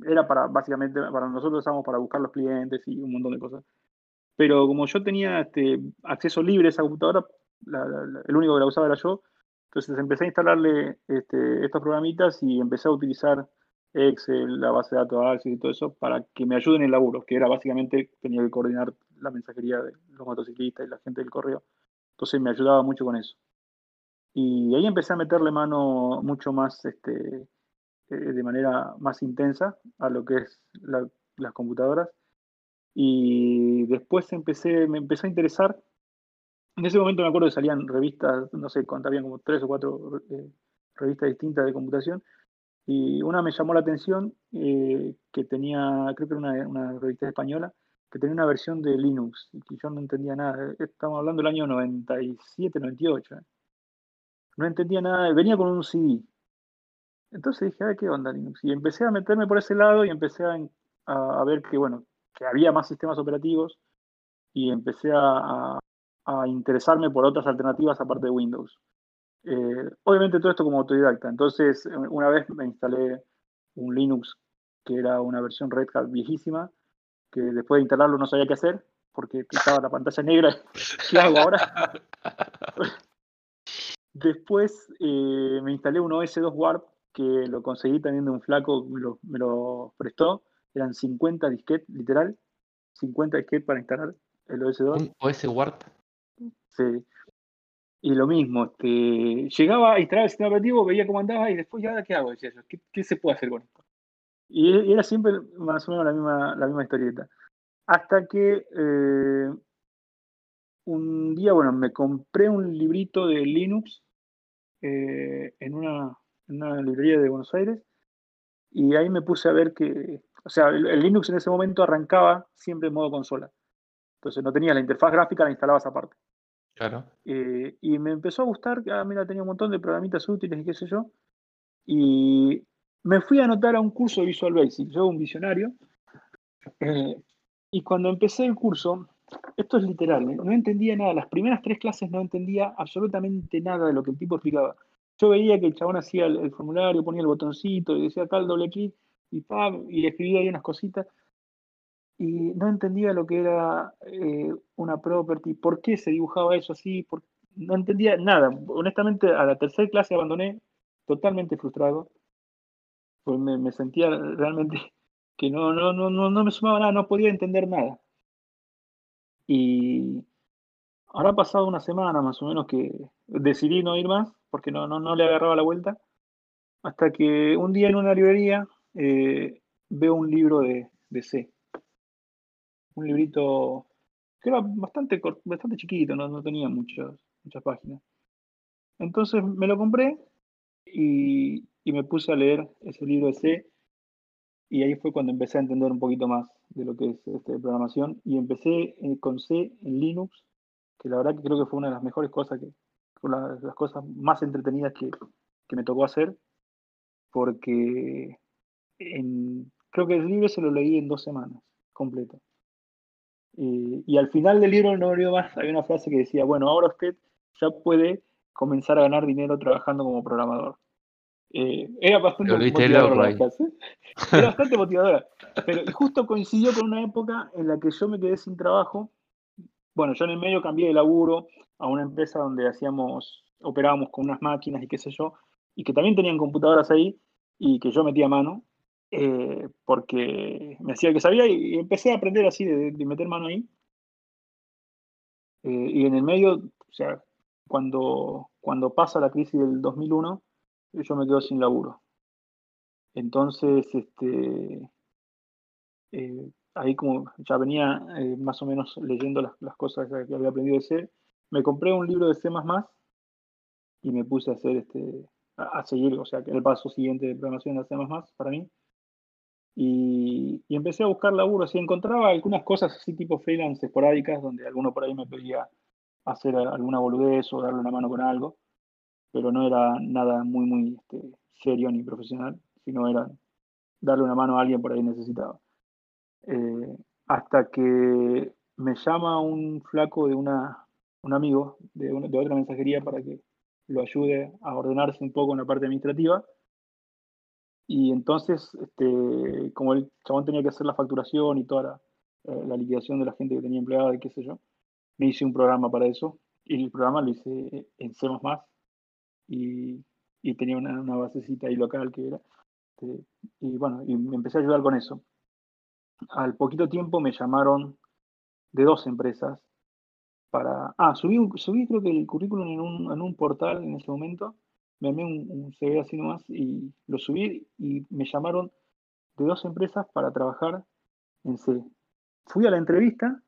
era para, básicamente, para nosotros estábamos para buscar los clientes y un montón de cosas. Pero como yo tenía este, acceso libre a esa computadora, el único que la usaba era yo, entonces empecé a instalarle este, estos programitas y empecé a utilizar Excel, la base de datos Access y todo eso, para que me ayuden en el laburo, que era básicamente, tenía que coordinar la mensajería de los motociclistas y la gente del correo. Entonces me ayudaba mucho con eso. Y ahí empecé a meterle mano mucho más, este, eh, de manera más intensa a lo que es la, las computadoras. Y después empecé, me empezó a interesar. En ese momento me acuerdo que salían revistas, no sé, habían como tres o cuatro eh, revistas distintas de computación y una me llamó la atención eh, que tenía, creo que era una, revista española, que tenía una versión de Linux y yo no entendía nada. Estamos hablando del año 97, 98. ¿eh? No entendía nada, venía con un CD. Entonces dije, a ver qué onda Linux. Y empecé a meterme por ese lado y empecé a, a ver que, bueno, que había más sistemas operativos y empecé a, interesarme por otras alternativas aparte de Windows. Eh, obviamente todo esto como autodidacta. Entonces, una vez me instalé un Linux que era una versión Red Hat viejísima, que después de instalarlo no sabía qué hacer, porque estaba la pantalla negra. ¿Qué hago ahora? después eh, me instalé un OS2 Warp, que lo conseguí también de un flaco, me lo prestó. Eran 50 disquetes, literal. 50 disquetes para instalar el OS2. ¿Un OS Warp? Sí. Y lo mismo, este, llegaba a instalar el sistema operativo, veía cómo andaba y después, ¿ya qué hago? Decía yo, ¿qué, ¿qué, se puede hacer con esto? Y era siempre más o menos la misma, la misma historieta. Hasta que eh, un día, bueno, me compré un librito de Linux eh, en, una, en, una, librería de Buenos Aires y ahí me puse a ver que, o sea, el, el Linux en ese momento arrancaba siempre en modo consola. Entonces no tenía la interfaz gráfica, la instalabas aparte. Claro. Eh, y me empezó a gustar, ah, mira, tenía un montón de programitas útiles y qué sé yo. Y me fui a anotar a un curso de Visual Basic, yo un visionario. Eh, y cuando empecé el curso, esto es literal, ¿eh? no entendía nada. Las primeras tres clases no entendía absolutamente nada de lo que el tipo explicaba. Yo veía que el chabón hacía el, el formulario, ponía el botoncito y decía tal doble clic y, pam, y escribía ahí unas cositas y no entendía lo que era eh, una property, por qué se dibujaba eso así, por... no entendía nada. Honestamente, a la tercera clase abandoné totalmente frustrado, pues me, me, sentía realmente que no, no, no, no, no me sumaba nada, no podía entender nada. Y ahora ha pasado una semana más o menos que decidí no ir más, porque no, no, no le agarraba la vuelta, hasta que un día en una librería eh, veo un libro de, de C. Un librito que era bastante, bastante chiquito, no, no tenía muchas, muchas páginas. Entonces me lo compré y y me puse a leer ese libro de C. Y ahí fue cuando empecé a entender un poquito más de lo que es este, programación. Y empecé eh, con C en Linux, que la verdad que creo que fue una de las mejores cosas que, una de las cosas más entretenidas que, que me tocó hacer, porque en, creo que el libro se lo leí en dos semanas, completo. Eh, y al final del libro, no olvido más, había una frase que decía, bueno, ahora usted ya puede comenzar a ganar dinero trabajando como programador. Eh, era bastante motivadora. Era bastante motivadora. Pero justo coincidió con una época en la que yo me quedé sin trabajo. Bueno, yo en el medio cambié de laburo a una empresa donde hacíamos, operábamos con unas máquinas y qué sé yo, y que también tenían computadoras ahí y que yo metía mano, eh, porque me hacía que sabía y, empecé a aprender así de, meter mano ahí. Eh, y en el medio, o sea, cuando, cuando pasa la crisis del 2001, yo me quedo sin laburo. Entonces, este, eh, ahí como ya venía eh, más o menos leyendo las, cosas que había aprendido de C, me compré un libro de C++ y me puse a hacer este, a, seguir, o sea, el paso siguiente de programación de C++ para mí. Y, y, empecé a buscar laburo, así encontraba algunas cosas así tipo freelance esporádicas, donde alguno por ahí me pedía hacer alguna boludez o darle una mano con algo pero no era nada muy, muy este, serio ni profesional, sino era darle una mano a alguien por ahí necesitado. Eh, hasta que me llama un flaco de una, un amigo de, de, otra mensajería para que lo ayude a ordenarse un poco en la parte administrativa. Y entonces, este, como el chabón tenía que hacer la facturación y toda la, eh, la liquidación de la gente que tenía empleada y qué sé yo, me hice un programa para eso. Y el programa lo hice en C++, y, tenía una, una, basecita ahí local que era. Este, y bueno, y me empecé a ayudar con eso. Al poquito tiempo me llamaron de dos empresas para... Ah, subí, subí creo que el currículum en un, en un portal en ese momento, me armé un, un CV así nomás y lo subí y me llamaron de dos empresas para trabajar en C. Fui a la entrevista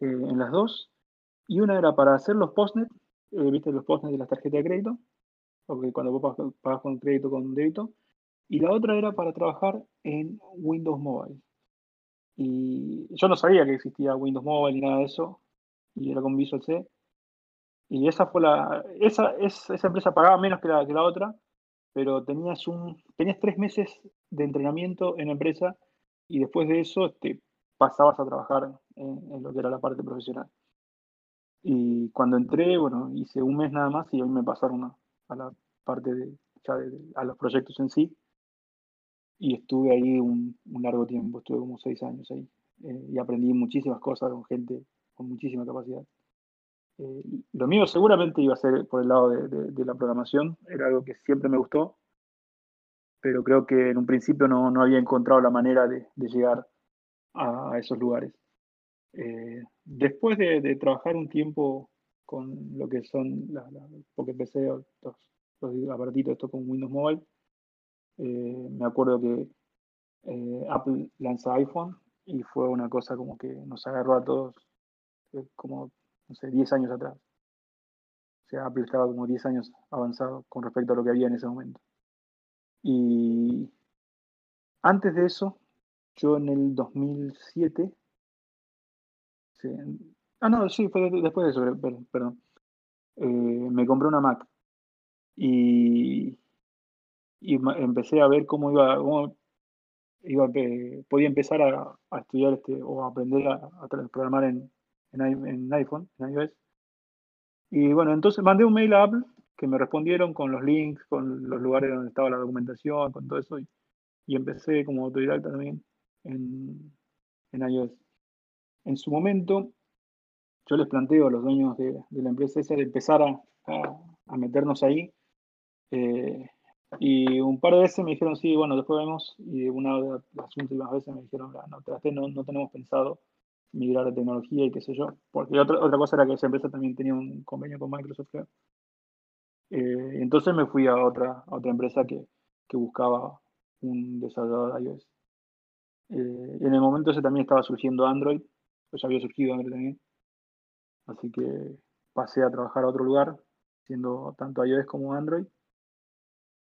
eh, en las dos y una era para hacer los postnet eh, viste los postnes de las tarjetas de crédito, porque cuando vos pagas con crédito con débito, y la otra era para trabajar en Windows Mobile. Y yo no sabía que existía Windows Mobile ni nada de eso, y era con Visual C. Y esa fue la. Esa, esa empresa pagaba menos que la, que la otra, pero tenías un. tenías tres meses de entrenamiento en la empresa y después de eso te pasabas a trabajar en lo que era la parte profesional. Y cuando entré, bueno, hice un mes nada más y hoy me pasaron a, a la parte de, ya de, a los proyectos en sí. Y estuve ahí un, un largo tiempo, estuve como seis años ahí. Eh, y aprendí muchísimas cosas con gente con muchísima capacidad. Eh, lo mío seguramente iba a ser por el lado de, la programación, era algo que siempre me gustó, pero creo que en un principio no, había encontrado la manera de, llegar a, esos lugares. Eh, después de, trabajar un tiempo con lo que son, porque empecé los, los aparatitos esto con Windows Mobile, eh, me acuerdo que Apple lanza iPhone y fue una cosa como que nos agarró a todos como, no sé, 10 años atrás. O sea, Apple estaba como 10 años avanzado con respecto a lo que había en ese momento. Y antes de eso, yo en el 2007 Ah, no, sí, fue después de eso, perdón. Eh, me compré una Mac y, y empecé a ver cómo iba, iba podía empezar a, estudiar este, o a aprender a, programar en, en, iPhone, en iOS. Y bueno, entonces mandé un mail a Apple que me respondieron con los links, con los lugares donde estaba la documentación, con todo eso. Y, y empecé como autodidacta también en, en iOS en su momento, yo les planteo a los dueños de, la empresa esa de empezar a, meternos ahí. Eh, y un par de veces me dijeron, sí, bueno, después vemos. Y una de las últimas veces me dijeron, no, no, no tenemos pensado migrar a tecnología y qué sé yo. Porque otra, otra cosa era que esa empresa también tenía un convenio con Microsoft. Eh, entonces me fui a otra, otra empresa que, que buscaba un desarrollador de iOS. Eh, en el momento ese también estaba surgiendo Android pues había surgido Android también. Así que pasé a trabajar a otro lugar, siendo tanto iOS como Android.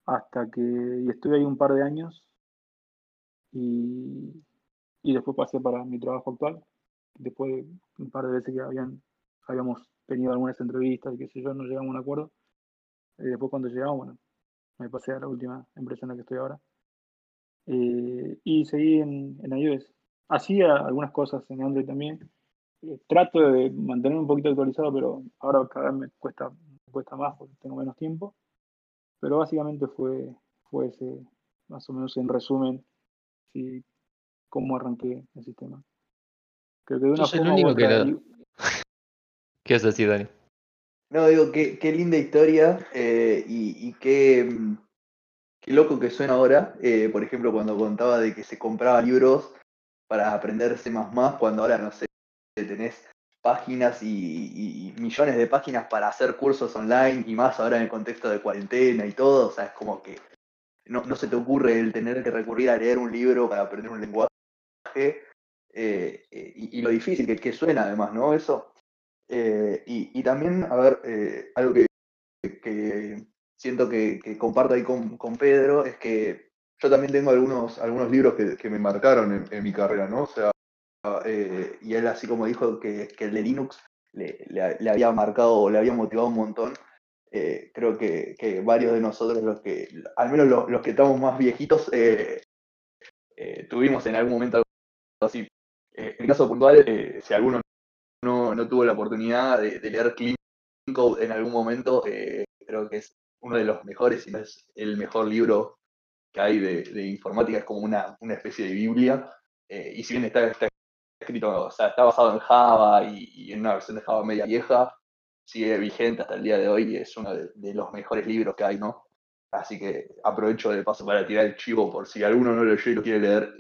hasta que y estuve ahí un par de años y, y después pasé para mi trabajo actual. Después de un par de veces que habían, habíamos tenido algunas entrevistas y qué sé yo, no llegamos a un acuerdo. Y después cuando llegamos, bueno, me pasé a la última empresa en la que estoy ahora. Eh, y seguí en, en iOS. Hacía algunas cosas en Android también. Eh, trato de mantenerme un poquito actualizado, pero ahora cada vez me cuesta, cuesta más porque tengo menos tiempo. Pero básicamente fue, fue ese, más o menos en resumen, sí, cómo arranqué el sistema. Creo que de una el forma u único que lo- ¿Qué vas a decir, Dani? No, digo, qué, qué linda historia eh, y, y qué, qué loco que suena ahora. eh, por ejemplo, cuando contaba de que se compraba libros para aprender C++, cuando ahora, no sé, tenés páginas y, y- y millones de páginas para hacer cursos online y más ahora en el contexto de cuarentena y todo. O sea, es como que no, no se te ocurre el tener que recurrir a leer un libro para aprender un lenguaje eh, eh, y, lo difícil que, suena además, ¿no? Eso. Eh, y, también, a ver, algo que, siento que, que comparto ahí con, Pedro es que yo también tengo algunos, algunos libros que, me marcaron en, mi carrera, ¿no? O sea, y él así como dijo que, el de Linux le, había marcado o le había motivado un montón, creo que, varios de nosotros, los que, al menos los, los que estamos más viejitos, tuvimos en algún momento algo así. Eh, en caso puntual, eh, si alguno no, no tuvo la oportunidad de, leer Clean Code en algún momento, eh, creo que es uno de los mejores, si no es el mejor libro que hay de, informática, es como una, una especie de Biblia. y si bien está, está escrito, o sea, está basado en Java y, en una versión de Java media vieja, sigue vigente hasta el día de hoy y es uno de, los mejores libros que hay, ¿no? Así que aprovecho de paso para tirar el chivo por si alguno no lo leyó y lo quiere leer,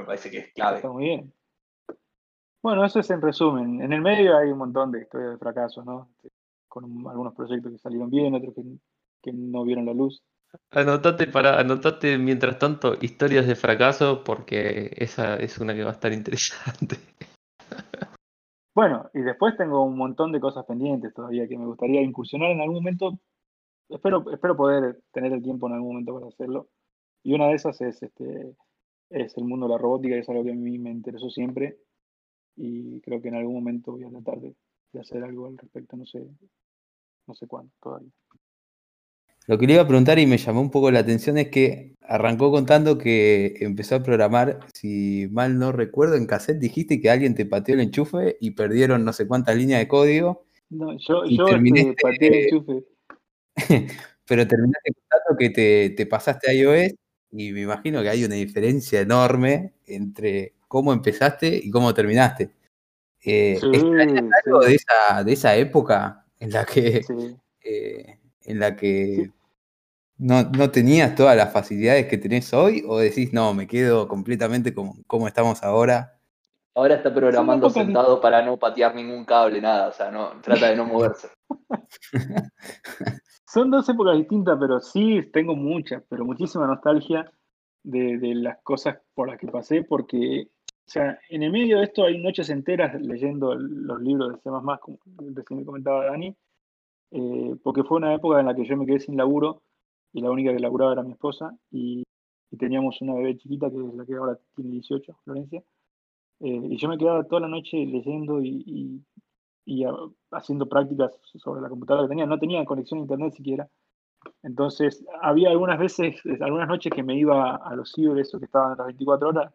me parece que es clave. Está muy bien. Bueno, eso es en resumen. En el medio hay un montón de historias de fracasos, ¿no? Con un- algunos proyectos que salieron bien, otros que, que no vieron la luz. Anotate para, anotate mientras tanto historias de fracaso porque esa es una que va a estar interesante. Bueno, y después tengo un montón de cosas pendientes todavía que me gustaría incursionar en algún momento. Espero, espero poder tener el tiempo en algún momento para hacerlo. Y una de esas es este es el mundo de la robótica, que es algo que a mí me interesó siempre. Y creo que en algún momento voy a tratar de, de hacer algo al respecto, no sé, no sé cuándo todavía. Lo que le iba a preguntar y me llamó un poco la atención es que arrancó contando que empezó a programar, si mal no recuerdo, en cassette dijiste que alguien te pateó el enchufe y perdieron no sé cuántas líneas de código, No, yo, Y yo este, terminaste- pateé el enchufe. pero terminaste contando que te, te pasaste a iOS y me imagino que hay una diferencia enorme entre cómo empezaste y cómo terminaste. Eh, Sí, ¿extrañas algo sí, de esa, de esa época en la que, sí. eh, en la que no, no tenías todas las facilidades que tenés hoy? ¿O decís, no, me quedo completamente como, como estamos ahora? Ahora está programando sentado para no patear ningún cable, nada, o sea, no, trata de no moverse. Son dos épocas distintas, pero sí tengo mucha, pero muchísima nostalgia de, de las cosas por las que pasé, porque, o sea, en el medio de esto hay noches enteras leyendo los libros de C++, como recién me comentaba Dani, eh, porque fue una época en la que yo me quedé sin laburo y la única que laburaba era mi esposa y, y teníamos una bebé chiquita que es la que ahora tiene 18, Florencia, eh, y yo me quedaba toda la noche leyendo y, y- y a- haciendo prácticas sobre la computadora que tenía. No tenía conexión a internet siquiera. Entonces, había algunas veces, algunas noches que me iba a los ciber, esos que estaban a las 24 horas,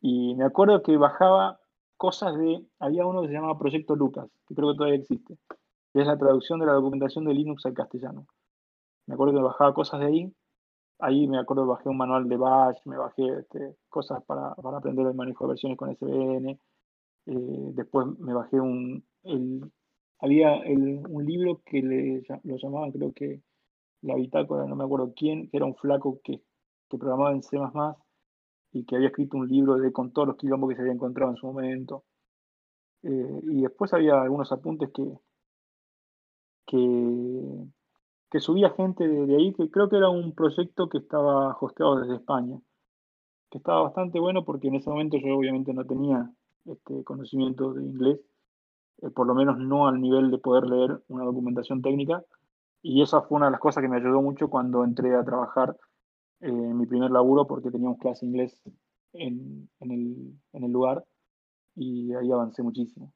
y me acuerdo que bajaba cosas de, había uno que se llamaba Proyecto Lucas, que creo que todavía existe, que es la traducción de la documentación de Linux al castellano. Me acuerdo que bajaba cosas de ahí, ahí me acuerdo que bajé un manual de Bash, me bajé este, cosas para, para aprender el manejo de versiones con SVN, eh, después me bajé un, había un libro que le, lo llamaban, creo que la bitácora, no me acuerdo quién, que era un flaco que, que programaba en C++ y que había escrito un libro de, con todos los quilombos que se había encontrado en su momento. Eh, y después había algunos apuntes que, que, que subía gente de, de ahí, que creo que era un proyecto que estaba hosteado desde España, que estaba bastante bueno porque en ese momento yo obviamente no tenía este, conocimiento de inglés, eh, por lo menos no al nivel de poder leer una documentación técnica, y esa fue una de las cosas que me ayudó mucho cuando entré a trabajar eh, en mi primer laburo porque teníamos clase de inglés en, en, el, en el lugar y ahí avancé muchísimo.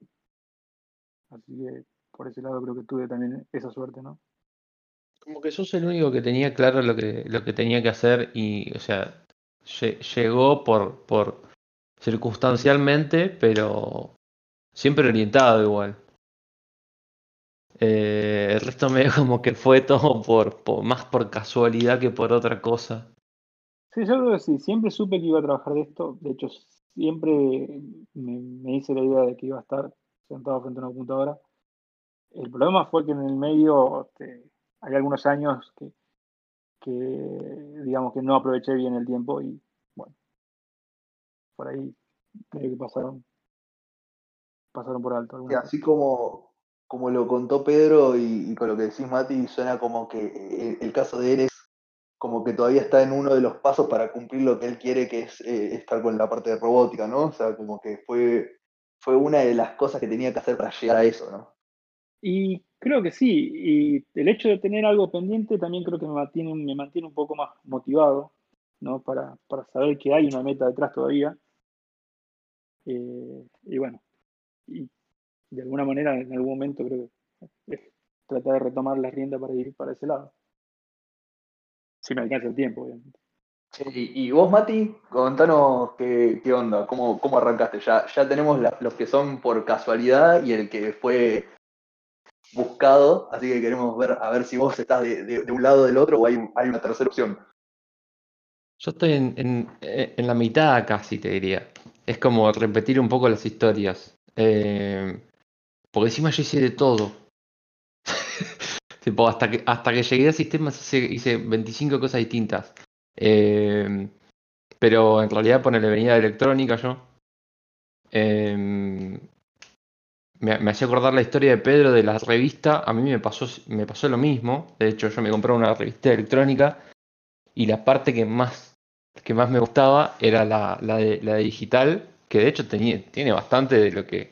Así que por ese lado creo que tuve también esa suerte, ¿no? Como que sos el único que tenía claro lo que, lo que tenía que hacer y, o sea, lle- llegó por, por circunstancialmente, pero siempre orientado igual. Eh, el resto me como que fue todo por, por- más por casualidad que por otra cosa. Sí, yo creo que sí, siempre supe que iba a trabajar de esto, de hecho siempre me, me hice la idea de que iba a estar sentado frente a una computadora. El problema fue que en el medio este, hay algunos años que, que, digamos que no aproveché bien el tiempo y por ahí medio que pasaron, pasaron por alto. Y así como, como lo contó Pedro y, y con lo que decís Mati, suena como que el, el caso de él es como que todavía está en uno de los pasos para cumplir lo que él quiere, que es eh, estar con la parte de robótica, ¿no? O sea, como que fue, fue una de las cosas que tenía que hacer para llegar a eso, ¿no? Y creo que sí, y el hecho de tener algo pendiente también creo que me mantiene, me mantiene un poco más motivado, ¿no? Para, para saber que hay una meta detrás todavía. Eh, y bueno, y de alguna manera en algún momento creo que es tratar de retomar la rienda para ir para ese lado. Si me alcanza el tiempo, obviamente. Y, y vos, Mati, contanos qué, qué onda, cómo, cómo arrancaste. Ya, ya tenemos la- los que son por casualidad y el que fue buscado, así que queremos ver a ver si vos estás de, de- de un lado o del otro o hay, hay una tercera opción. Yo estoy en, en- en la mitad casi, te diría. Es como repetir un poco las historias. Eh, porque encima yo hice de todo. Tipo, hasta que, hasta que llegué a sistemas hice, hice 25 cosas distintas. Eh, pero en realidad ponele venía de electrónica yo. Eh, me, me hacía acordar la historia de Pedro de la revista. A mí me pasó, me pasó lo mismo. De hecho, yo me compré una revista electrónica. Y la parte que más, que más me gustaba era la, la de, la de digital. Que de hecho tenía, tiene bastante de lo que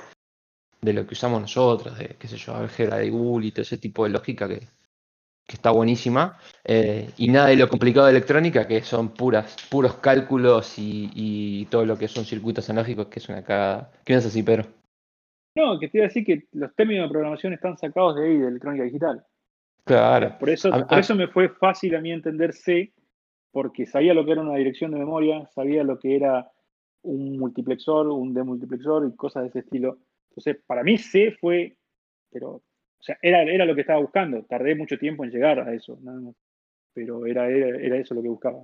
de lo que usamos nosotros, de qué sé yo, álgebra de Google y todo ese tipo de lógica que, que está buenísima. Eh, y nada de lo complicado de electrónica, que son puras, puros cálculos y, y todo lo que son circuitos analógicos, que es una cagada. ¿Qué es así, Pedro? No, que te iba a decir que los términos de programación están sacados de ahí, de electrónica digital. Claro. Por eso, A- por eso me fue fácil a mí entender C, porque sabía lo que era una dirección de memoria, sabía lo que era un multiplexor, un demultiplexor y cosas de ese estilo. Entonces, para mí C fue, pero, o sea, era, era lo que estaba buscando. Tardé mucho tiempo en llegar a eso, nada más. Pero era, era, era eso lo que buscaba.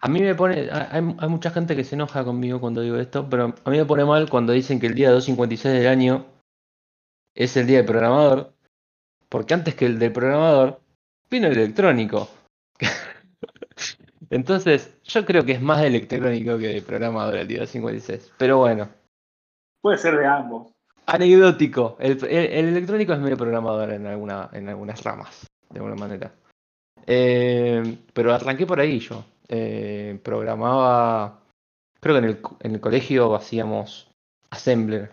A mí me pone, hay, hay mucha gente que se enoja conmigo cuando digo esto, pero a mí me pone mal cuando dicen que el día 256 del año es el día del programador, porque antes que el del programador vino el electrónico. Entonces, yo creo que es más de electrónico que de programador el día 256. Pero bueno, Puede ser de ambos. anecdótico. El, el- el electrónico es medio programador en, alguna, en algunas ramas, de alguna manera. Eh, pero arranqué por ahí yo. Eh, programaba, creo que en el, co- en el colegio hacíamos Assembler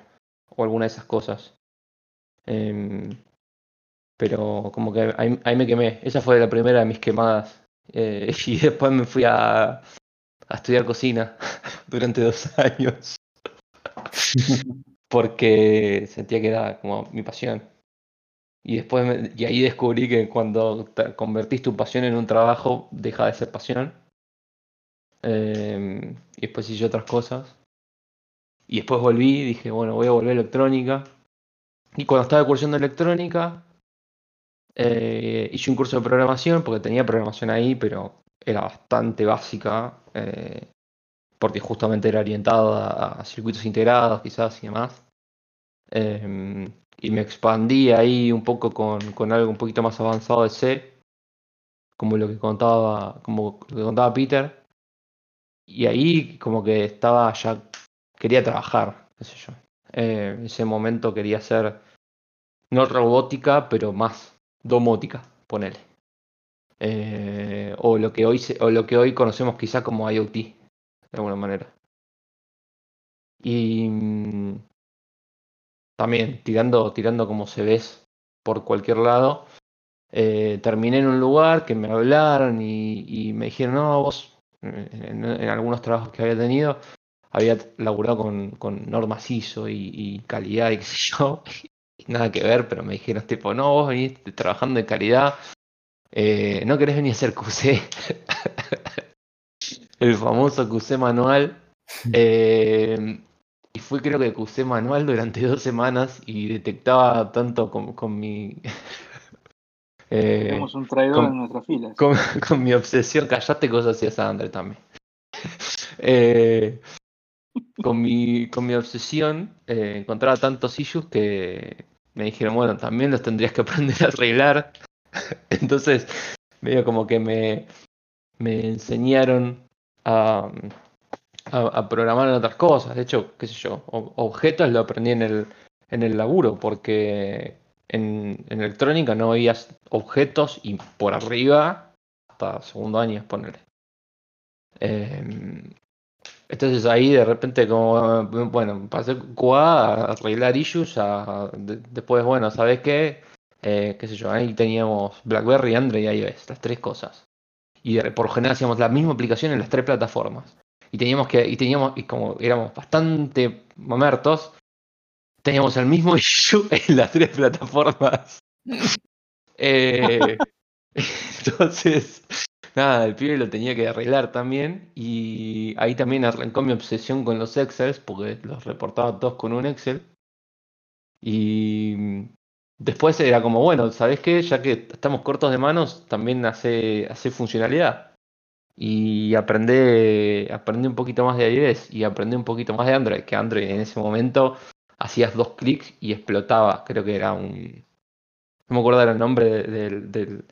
o alguna de esas cosas. Em, pero como que ahí, ahí me quemé. Esa fue la primera de mis quemadas. Eh, y después me fui a, a estudiar cocina durante dos años. Porque sentía que era como mi pasión. Y después me- y ahí descubrí que cuando convertís tu pasión en un trabajo, deja de ser pasión. Eh, y después hice otras cosas. Y después volví dije, bueno, voy a volver a electrónica. Y cuando estaba cursando electrónica, eh, hice un curso de programación, porque tenía programación ahí, pero era bastante básica, eh, porque justamente era orientado a, circuitos integrados quizás y demás. Eh, y me expandí ahí un poco con, algo un poquito más avanzado de C, como lo que contaba, como lo que contaba Peter. Y ahí como que estaba ya, quería trabajar, en ese momento quería hacer, no robótica, pero más domótica, ponele. Eh, o lo que hoy se- o lo que hoy conocemos quizá como IoT, de alguna manera. Y mm, también tirando, tirando como se ves por cualquier lado. eh, terminé en un lugar que me hablaron y, me dijeron, no, vos, en, algunos trabajos que había tenido, había laburado con, con normas ISO y, y calidad y qué sé yo, nada que ver, pero me dijeron tipo, no, vos venís trabajando en calidad, eh, no querés venir a hacer QC, el famoso QC manual, eh, y fui creo que QC manual durante dos semanas y detectaba tanto con, con mi... eh, Tenemos un traidor con- en nuestras filas. con, con mi obsesión, callate cosas hacías a André también. Eh, con, mi, con mi obsesión eh, encontraba tantos issues que me dijeron, bueno, también los tendrías que aprender a arreglar. Entonces, medio como que me, me enseñaron a, a, programar en otras cosas. De hecho, qué sé yo, objetos lo aprendí en el, en el laburo, porque en, electrónica no veías objetos y por arriba hasta segundo año, ponerle. Entonces ahí de repente como, bueno, pasé QA a arreglar issues, a, de- después, bueno, ¿sabes qué? Eh, qué sé yo, ahí teníamos BlackBerry, Android y iOS, las tres cosas. Y de- por lo general hacíamos la misma aplicación en las tres plataformas. Y teníamos que, y teníamos, y como éramos bastante mamertos, teníamos el mismo issue en las tres plataformas. Eh, entonces, nada, el pibe lo tenía que arreglar también. Y ahí también arrancó mi obsesión con los Excels, porque los reportaba todos con un Excel. Y después era como, bueno, ¿sabes qué? Ya que estamos cortos de manos, también hace, hace funcionalidad. Y aprendí, aprendí un poquito más de iOS y aprendí un poquito más de Android, que Android en ese momento hacías dos clics y explotaba. Creo que era un. No me acuerdo el nombre de- del, del,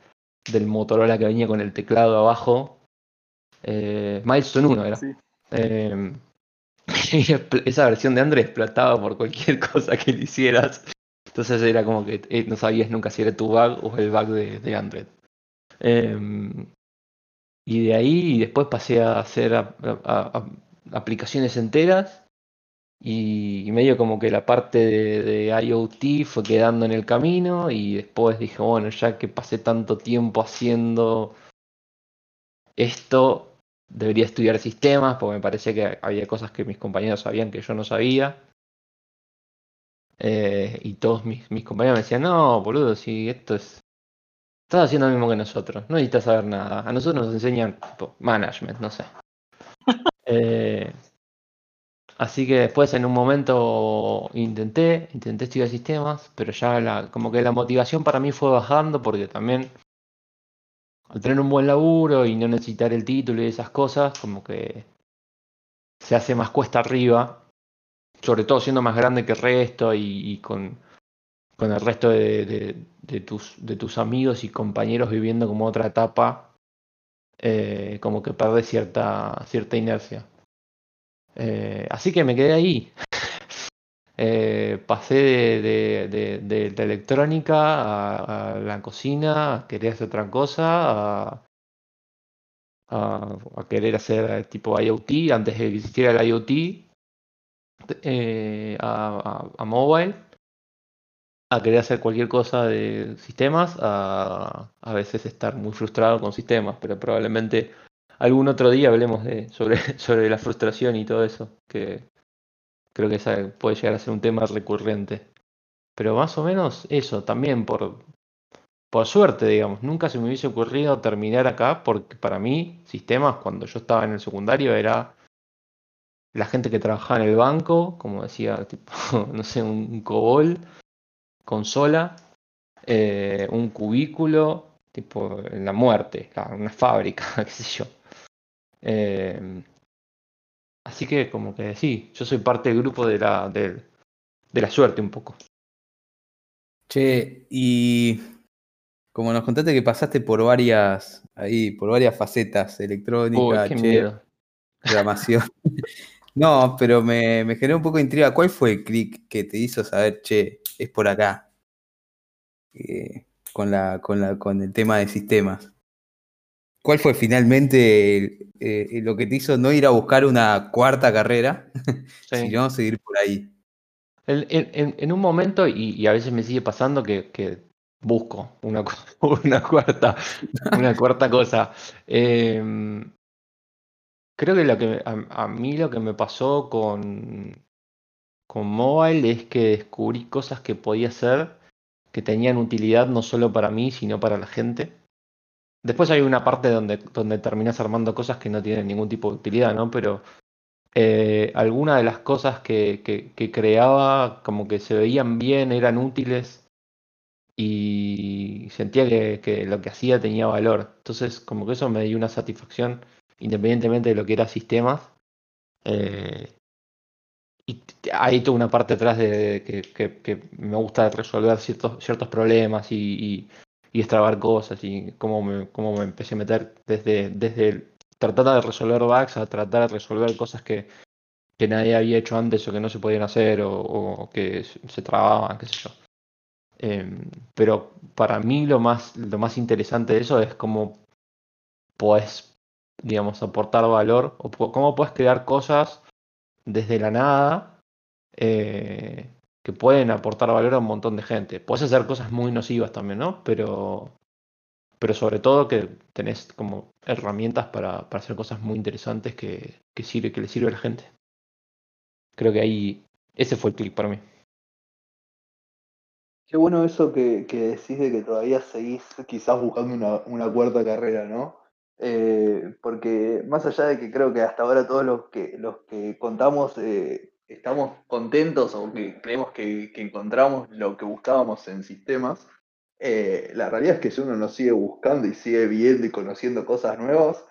del Motorola que venía con el teclado abajo. Eh, Milestone 1 era. Sí. Eh, y esa versión de Android explotaba por cualquier cosa que le hicieras. Entonces era como que eh, no sabías nunca si era tu bug o el bug de, de Android. Eh, y de ahí después pasé a hacer a- a- a- aplicaciones enteras. Y, medio como que la parte de, de IoT fue quedando en el camino. Y después dije, bueno, ya que pasé tanto tiempo haciendo esto, debería estudiar sistemas, porque me parecía que había cosas que mis compañeros sabían que yo no sabía. Eh, y todos mis, mis compañeros me decían, no, boludo, si esto es... Estás haciendo lo mismo que nosotros, no necesitas saber nada. A nosotros nos enseñan tipo, management, no sé. Eh, así que después en un momento intenté, intenté estudiar sistemas, pero ya la, como que la motivación para mí fue bajando porque también al tener un buen laburo y no necesitar el título y esas cosas, como que se hace más cuesta arriba, sobre todo siendo más grande que el resto y, con, con el resto de, de- tus, de tus amigos y compañeros viviendo como otra etapa, eh, como que perdés cierta, cierta inercia. Eh, así que me quedé ahí. Eh, pasé de, de- de- de electrónica a, la cocina, a querer hacer otra cosa, a, a- querer hacer eh, tipo IoT, antes de que existiera el IoT, eh, a- a mobile, a querer hacer cualquier cosa de sistemas, a a veces estar muy frustrado con sistemas, pero probablemente algún otro día hablemos de, sobre, sobre la frustración y todo eso, que creo que puede llegar a ser un tema recurrente. Pero más o menos eso, también por, por suerte, digamos, nunca se me hubiese ocurrido terminar acá, porque para mí, sistemas, cuando yo estaba en el secundario, era la gente que trabajaba en el banco, como decía, tipo, no sé, un, COBOL, consola, eh, un cubículo, tipo en la muerte, una fábrica, qué sé yo. Eh, así que como que sí, yo soy parte del grupo de la, de la suerte un poco. Che, y como nos contaste que pasaste por varias, ahí, por varias facetas, Uy, electrónica, qué che, programación. No, pero me, me generó un poco de intriga. ¿Cuál fue el clic que te hizo saber, che, es por acá? Eh, con la, con la, con el tema de sistemas. ¿Cuál fue finalmente el- eh, lo que te hizo no ir a buscar una cuarta carrera, Sí. sino seguir por ahí? En, en- en- en un momento, y, y a veces me sigue pasando que, que busco una, una cuarta, una cuarta cosa. Em, creo que, lo que a, mí lo que me pasó con, con mobile es que descubrí cosas que podía hacer que tenían utilidad no solo para mí, sino para la gente. Después hay una parte donde, donde terminas armando cosas que no tienen ningún tipo de utilidad, ¿no? Pero eh, algunas de las cosas que, que, creaba como que se veían bien, eran útiles y sentía que, lo que hacía tenía valor. Entonces como que eso me dio una satisfacción independientemente de lo que era sistemas. Eh, y hay toda una parte atrás de que, me gusta resolver ciertos, ciertos problemas y, extrabar cosas y cómo me, cómo empecé a meter desde, desde tratar de resolver bugs a tratar de resolver cosas que, que nadie había hecho antes o que no se podían hacer o, que se trababan, qué sé yo. Em, pero para mí lo más, lo más interesante de eso es cómo puedes, digamos, aportar valor o cómo puedes crear cosas desde la nada eh, que pueden aportar valor a un montón de gente. Puedes hacer cosas muy nocivas también, ¿no? Pero, pero sobre todo que tenés como herramientas para, hacer cosas muy interesantes que, que, sirve, que le sirve a la gente. Creo que ahí ese fue el clic para mí. Qué bueno eso que, que, decís de que todavía seguís quizás buscando una, una cuarta carrera, ¿no? Eh, porque más allá de que creo que hasta ahora todos los que, los que contamos eh, estamos contentos o que creemos que, encontramos lo que buscábamos en sistemas, eh, la realidad es que si uno no sigue buscando y sigue viendo y conociendo cosas nuevas,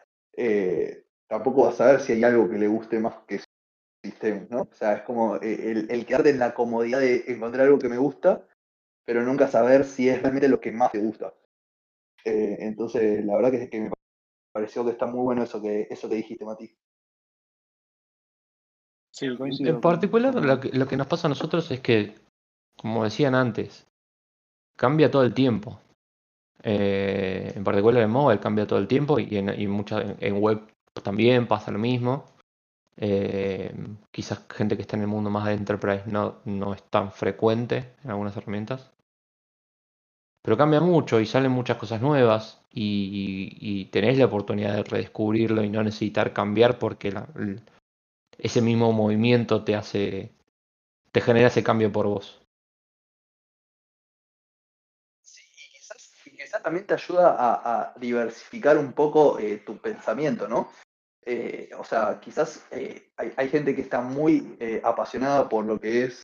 tampoco va a saber si hay algo que le guste más que sistemas, ¿no? O sea, es como el, el quedarte en la comodidad de encontrar algo que me gusta, pero nunca saber si es realmente lo que más te gusta. entonces, la verdad que, que me pareció que está muy bueno eso que, eso que dijiste, Mati. Sí, en particular, lo que, lo que nos pasa a nosotros es que, como decían antes, cambia todo el tiempo. Eh, en particular en mobile cambia todo el tiempo y en, y en web también pasa lo mismo. Eh, quizás gente que está en el mundo más de enterprise no, no es tan frecuente en algunas herramientas. Pero cambia mucho y salen muchas cosas nuevas y, tenés la oportunidad de redescubrirlo y no necesitar cambiar porque ese mismo movimiento te hace, te genera ese cambio por vos. Sí, y quizás, también te ayuda a, diversificar un poco eh, tu pensamiento, ¿no? Eh, o sea, quizás eh, hay, gente que está muy apasionada por lo que es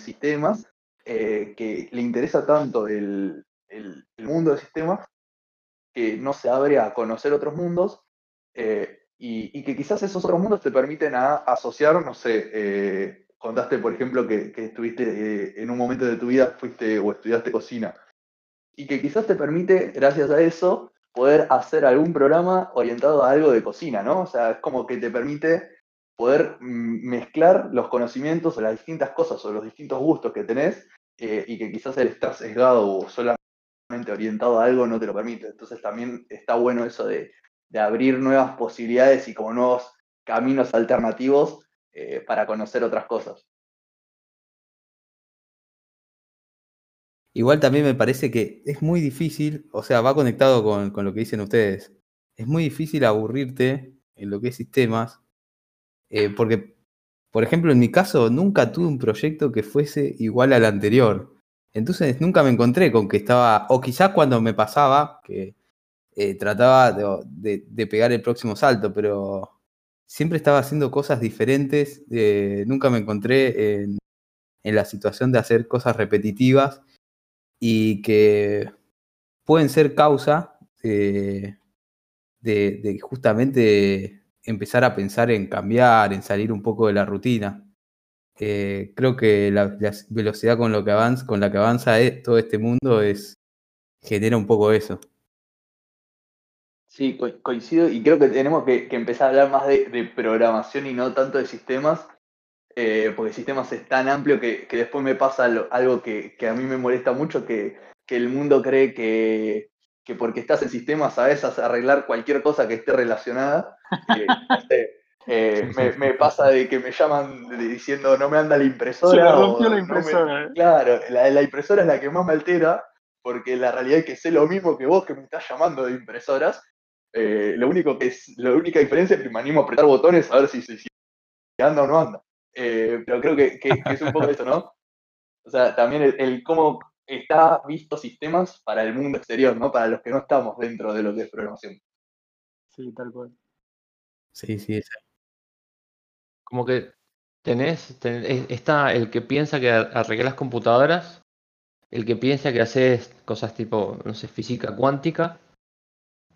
sistemas, que le interesa tanto el, mundo de sistemas que no se abre a conocer otros mundos y, que quizás esos otros mundos te permiten a asociar, no sé, eh, contaste por ejemplo que, estuviste eh, en un momento de tu vida, fuiste o estudiaste cocina y que quizás te permite, gracias a eso, poder hacer algún programa orientado a algo de cocina, ¿no? O sea, es como que te permite poder mezclar los conocimientos o las distintas cosas o los distintos gustos que tenés y que quizás el estar sesgado o solamente orientado a algo no te lo permite. Entonces también está bueno eso de, abrir nuevas posibilidades y como nuevos caminos alternativos eh, para conocer otras cosas. Igual también me parece que es muy difícil, o sea, va conectado con, con, lo que dicen ustedes, es muy difícil aburrirte en lo que es sistemas, eh, porque, por ejemplo, en mi caso, nunca tuve un proyecto que fuese igual al anterior. Entonces nunca me encontré con que estaba, o quizás cuando me pasaba, que eh, trataba de, pegar el próximo salto, pero siempre estaba haciendo cosas diferentes, eh, nunca me encontré en, la situación de hacer cosas repetitivas y que pueden ser causa de, justamente empezar a pensar en cambiar, en salir un poco de la rutina. Eh, creo que la, velocidad con, lo que avanza, con la que avanza e, todo este mundo es genera un poco eso. Sí, coincido y creo que tenemos que, empezar a hablar más de, programación y no tanto de sistemas, eh, porque sistemas es tan amplio que, después me pasa algo que, a mí me molesta mucho, que, el mundo cree que, porque estás en sistemas sabes arreglar cualquier cosa que esté relacionada. Eh, me, pasa de que me llaman diciendo no me anda la impresora. Se rompió la impresora. claro, la, impresora es la que más me altera porque la realidad es que sé lo mismo que vos que me estás llamando de impresoras. Eh, lo único que es, la única diferencia es que me animo a apretar botones a ver si, si, si anda o no anda. Eh, pero creo que, que- que es un poco eso, ¿no? O sea, también el, el cómo está visto sistemas para el mundo exterior, ¿no? Para los que no estamos dentro de lo que es programación. Sí, tal cual. Sí, sí, esa- Como que tenés, ten- es- está el que piensa que ar- arreglas computadoras, el que piensa que haces cosas tipo, no sé, física cuántica,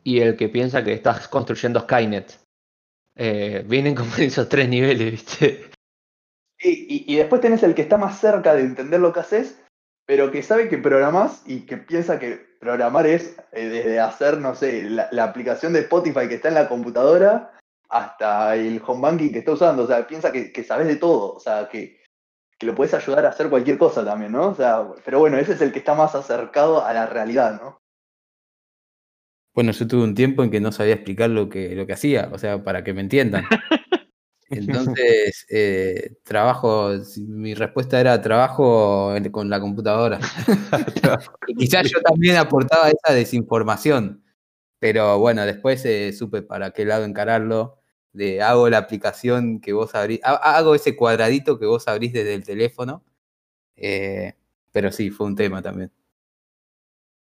y el que piensa que estás construyendo Skynet. Eh, vienen como en esos tres niveles, ¿viste? Y, y- después tenés el que está más cerca de entender lo que haces, pero que sabe que programás y que piensa que programar es eh, desde hacer, no sé, la, la aplicación de Spotify que está en la computadora hasta el home banking que está usando. O sea, piensa que, que sabes de todo. O sea, que, que lo puedes ayudar a hacer cualquier cosa también, ¿no? O sea, pero bueno, ese es el que está más acercado a la realidad, ¿no? Bueno, yo tuve un tiempo en que no sabía explicar lo que, lo que hacía, o sea, para que me entiendan. Entonces, eh, trabajo, mi respuesta era trabajo con la computadora. Y quizás yo también aportaba esa desinformación, pero bueno, después eh, supe para qué lado encararlo. De hago la aplicación que vos abrís, ha- hago ese cuadradito que vos abrís desde el teléfono. eh, pero sí, fue un tema también.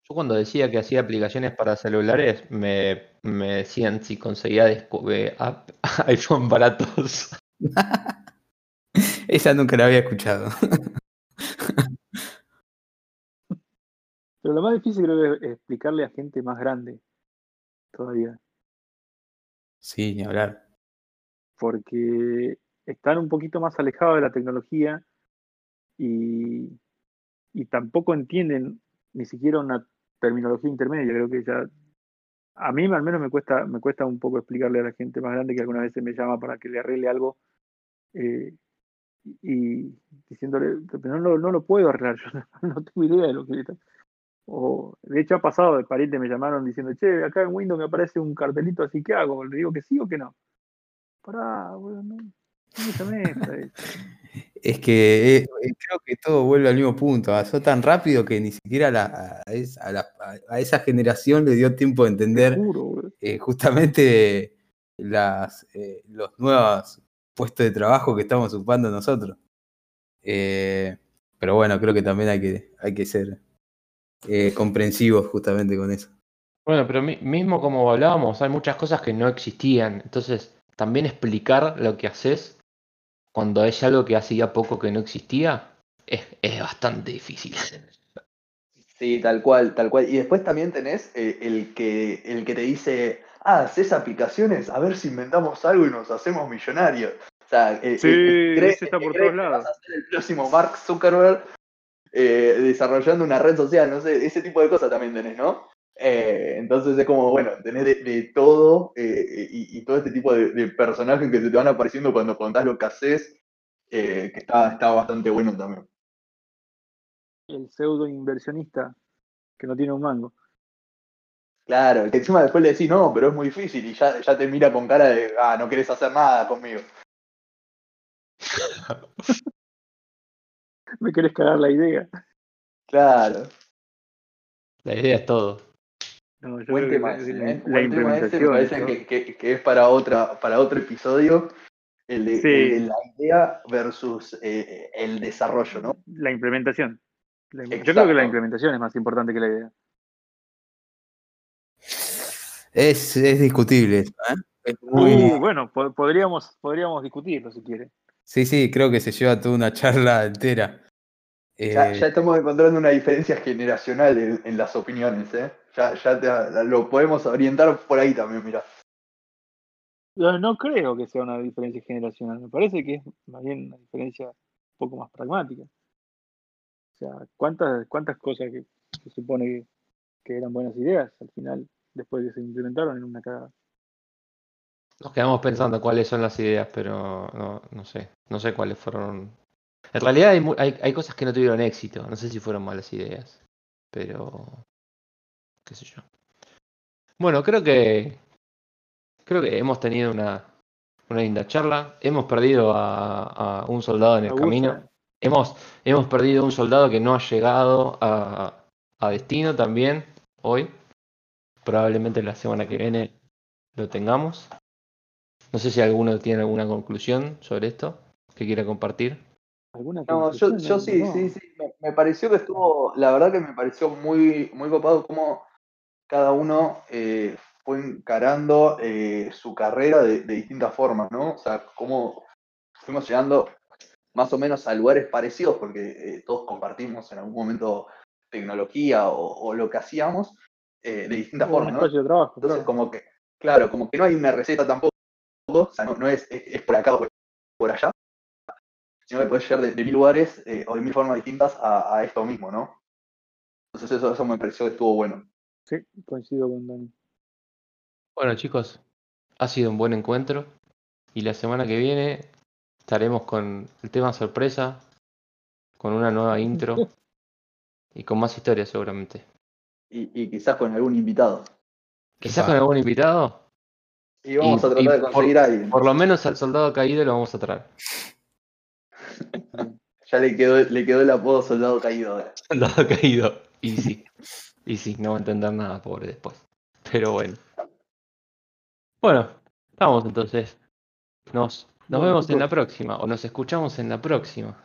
Yo cuando decía que hacía aplicaciones para celulares, me, me decían si conseguía eh, app- iPhone baratos. Esa nunca la había escuchado. Pero lo más difícil creo que es explicarle a gente más grande todavía. Sí, ni hablar. porque están un poquito más alejados de la tecnología y, y tampoco entienden ni siquiera una terminología intermedia. Creo que ya a mí al menos me cuesta me cuesta un poco explicarle a la gente más grande que algunas veces me llama para que le arregle algo eh, y diciéndole no, lo- no lo puedo arreglar yo no, no tengo idea de lo que está o de hecho ha pasado de parientes me llamaron diciendo che acá en Windows me aparece un cartelito así que hago le digo que sí o que no pará boludo, no, no me llamé. Es que eh, eh, creo que todo vuelve al mismo punto. Avanzó tan rápido que ni siquiera a, la- a es- a la- a- a esa generación le dio tiempo de Te entender juro, eh, justamente las, eh, los nuevos puestos de trabajo que estamos ocupando nosotros. Eh, pero bueno, creo que también hay que, hay que ser eh, comprensivos justamente con eso. Bueno, pero mi- mismo como hablábamos, hay muchas cosas que no existían. Entonces, también explicar lo que haces cuando es algo que hacía poco que no existía es, es bastante difícil. Sí, tal cual, tal cual. Y después también tenés eh, el, que, el que te dice, ah, haces aplicaciones, a ver si inventamos algo y nos hacemos millonarios. O sea, eh, Sí, cree- ese está por cree todos que lados. vas a ser el próximo Mark Zuckerberg eh, desarrollando una red social, no sé, ese tipo de cosas también tenés, ¿no? Eh, entonces es como, bueno, tenés de, de todo eh, y, y todo este tipo de, de personajes que se te van apareciendo cuando contás lo que haces, eh, que está, está bastante bueno también. el pseudo inversionista que no tiene un mango. Claro, que encima después le decís, no, pero es muy difícil y ya, ya te mira con cara de, ah, no querés hacer nada conmigo. Me querés cagar la idea. Claro, La idea es todo. No, yo buen tema que la, ¿eh? la Buen tema ese, me implementación. parece ¿no? que, que- que es para, otra, para otro episodio, el de, Sí. el de la idea versus eh, el desarrollo, ¿no? La implementación. La yo creo que la implementación es más importante que la idea. Es, es discutible eso, ¿eh? Es muy- Uh, bueno, po- podríamos, podríamos discutirlo si quiere. Sí, sí, creo que se lleva toda una charla entera. Ya, Eh, ya estamos encontrando una diferencia generacional en, en las opiniones, ¿eh? Ya, ya te- lo podemos orientar por ahí también, mira. No, no creo que sea una diferencia generacional. Me parece que es más bien una diferencia un poco más pragmática. O sea, ¿cuántas, cuántas cosas que se supone que, que eran buenas ideas al final, después de que se implementaron en una cagada? Nos quedamos pensando cuáles son las ideas, pero no, no sé. No sé cuáles fueron. En realidad hay, hay, hay cosas que no tuvieron éxito. No sé si fueron malas ideas. Pero. Qué sé yo. Bueno, creo que. Creo que hemos tenido una, una linda charla. Hemos perdido a, a un soldado en el camino. Hemos, hemos perdido un soldado que no ha llegado a, a destino también hoy. Probablemente la semana que viene lo tengamos. No sé si alguno tiene alguna conclusión sobre esto que quiera compartir. ¿Alguna No, yo, yo sí, No. sí, sí. Me, me pareció que estuvo, la verdad que me pareció muy, muy copado cómo cada uno eh, fue encarando eh, su carrera de, de distintas formas, ¿no? O sea, cómo fuimos llegando más o menos a lugares parecidos, porque eh, todos compartimos en algún momento tecnología o, o lo que hacíamos de distintas formas, ¿no? espacio de trabajo, Entonces, claro. como que, claro, como que no hay una receta tampoco, o sea, no, no es, es, es por acá o por allá, sino que puedes llegar de, de mil lugares o de mil formas distintas a, a esto mismo, ¿no? Entonces eso, eso me pareció que estuvo bueno. Sí, coincido con Dani. Bueno chicos, ha sido un buen encuentro y la semana que viene estaremos con el tema sorpresa, con una nueva intro y con más historias seguramente. Y, y quizás con algún invitado. Quizás con algún invitado, Y vamos Y- a tratar de por- conseguir a alguien. por lo menos al soldado caído lo vamos a traer. Ya le quedó, le quedó el apodo soldado caído ahora. Soldado caído, y sí, y sí, no va a entender nada, pobre después. Pero bueno. Bueno, vamos entonces. Nos, nos Bueno, vemos en la próxima, o nos escuchamos en la próxima.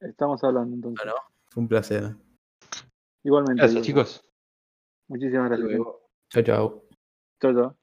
Estamos hablando entonces. Bueno, fue un placer. Igualmente. Gracias chicos. Muchísimas gracias. Chao, chao. Chao, chao.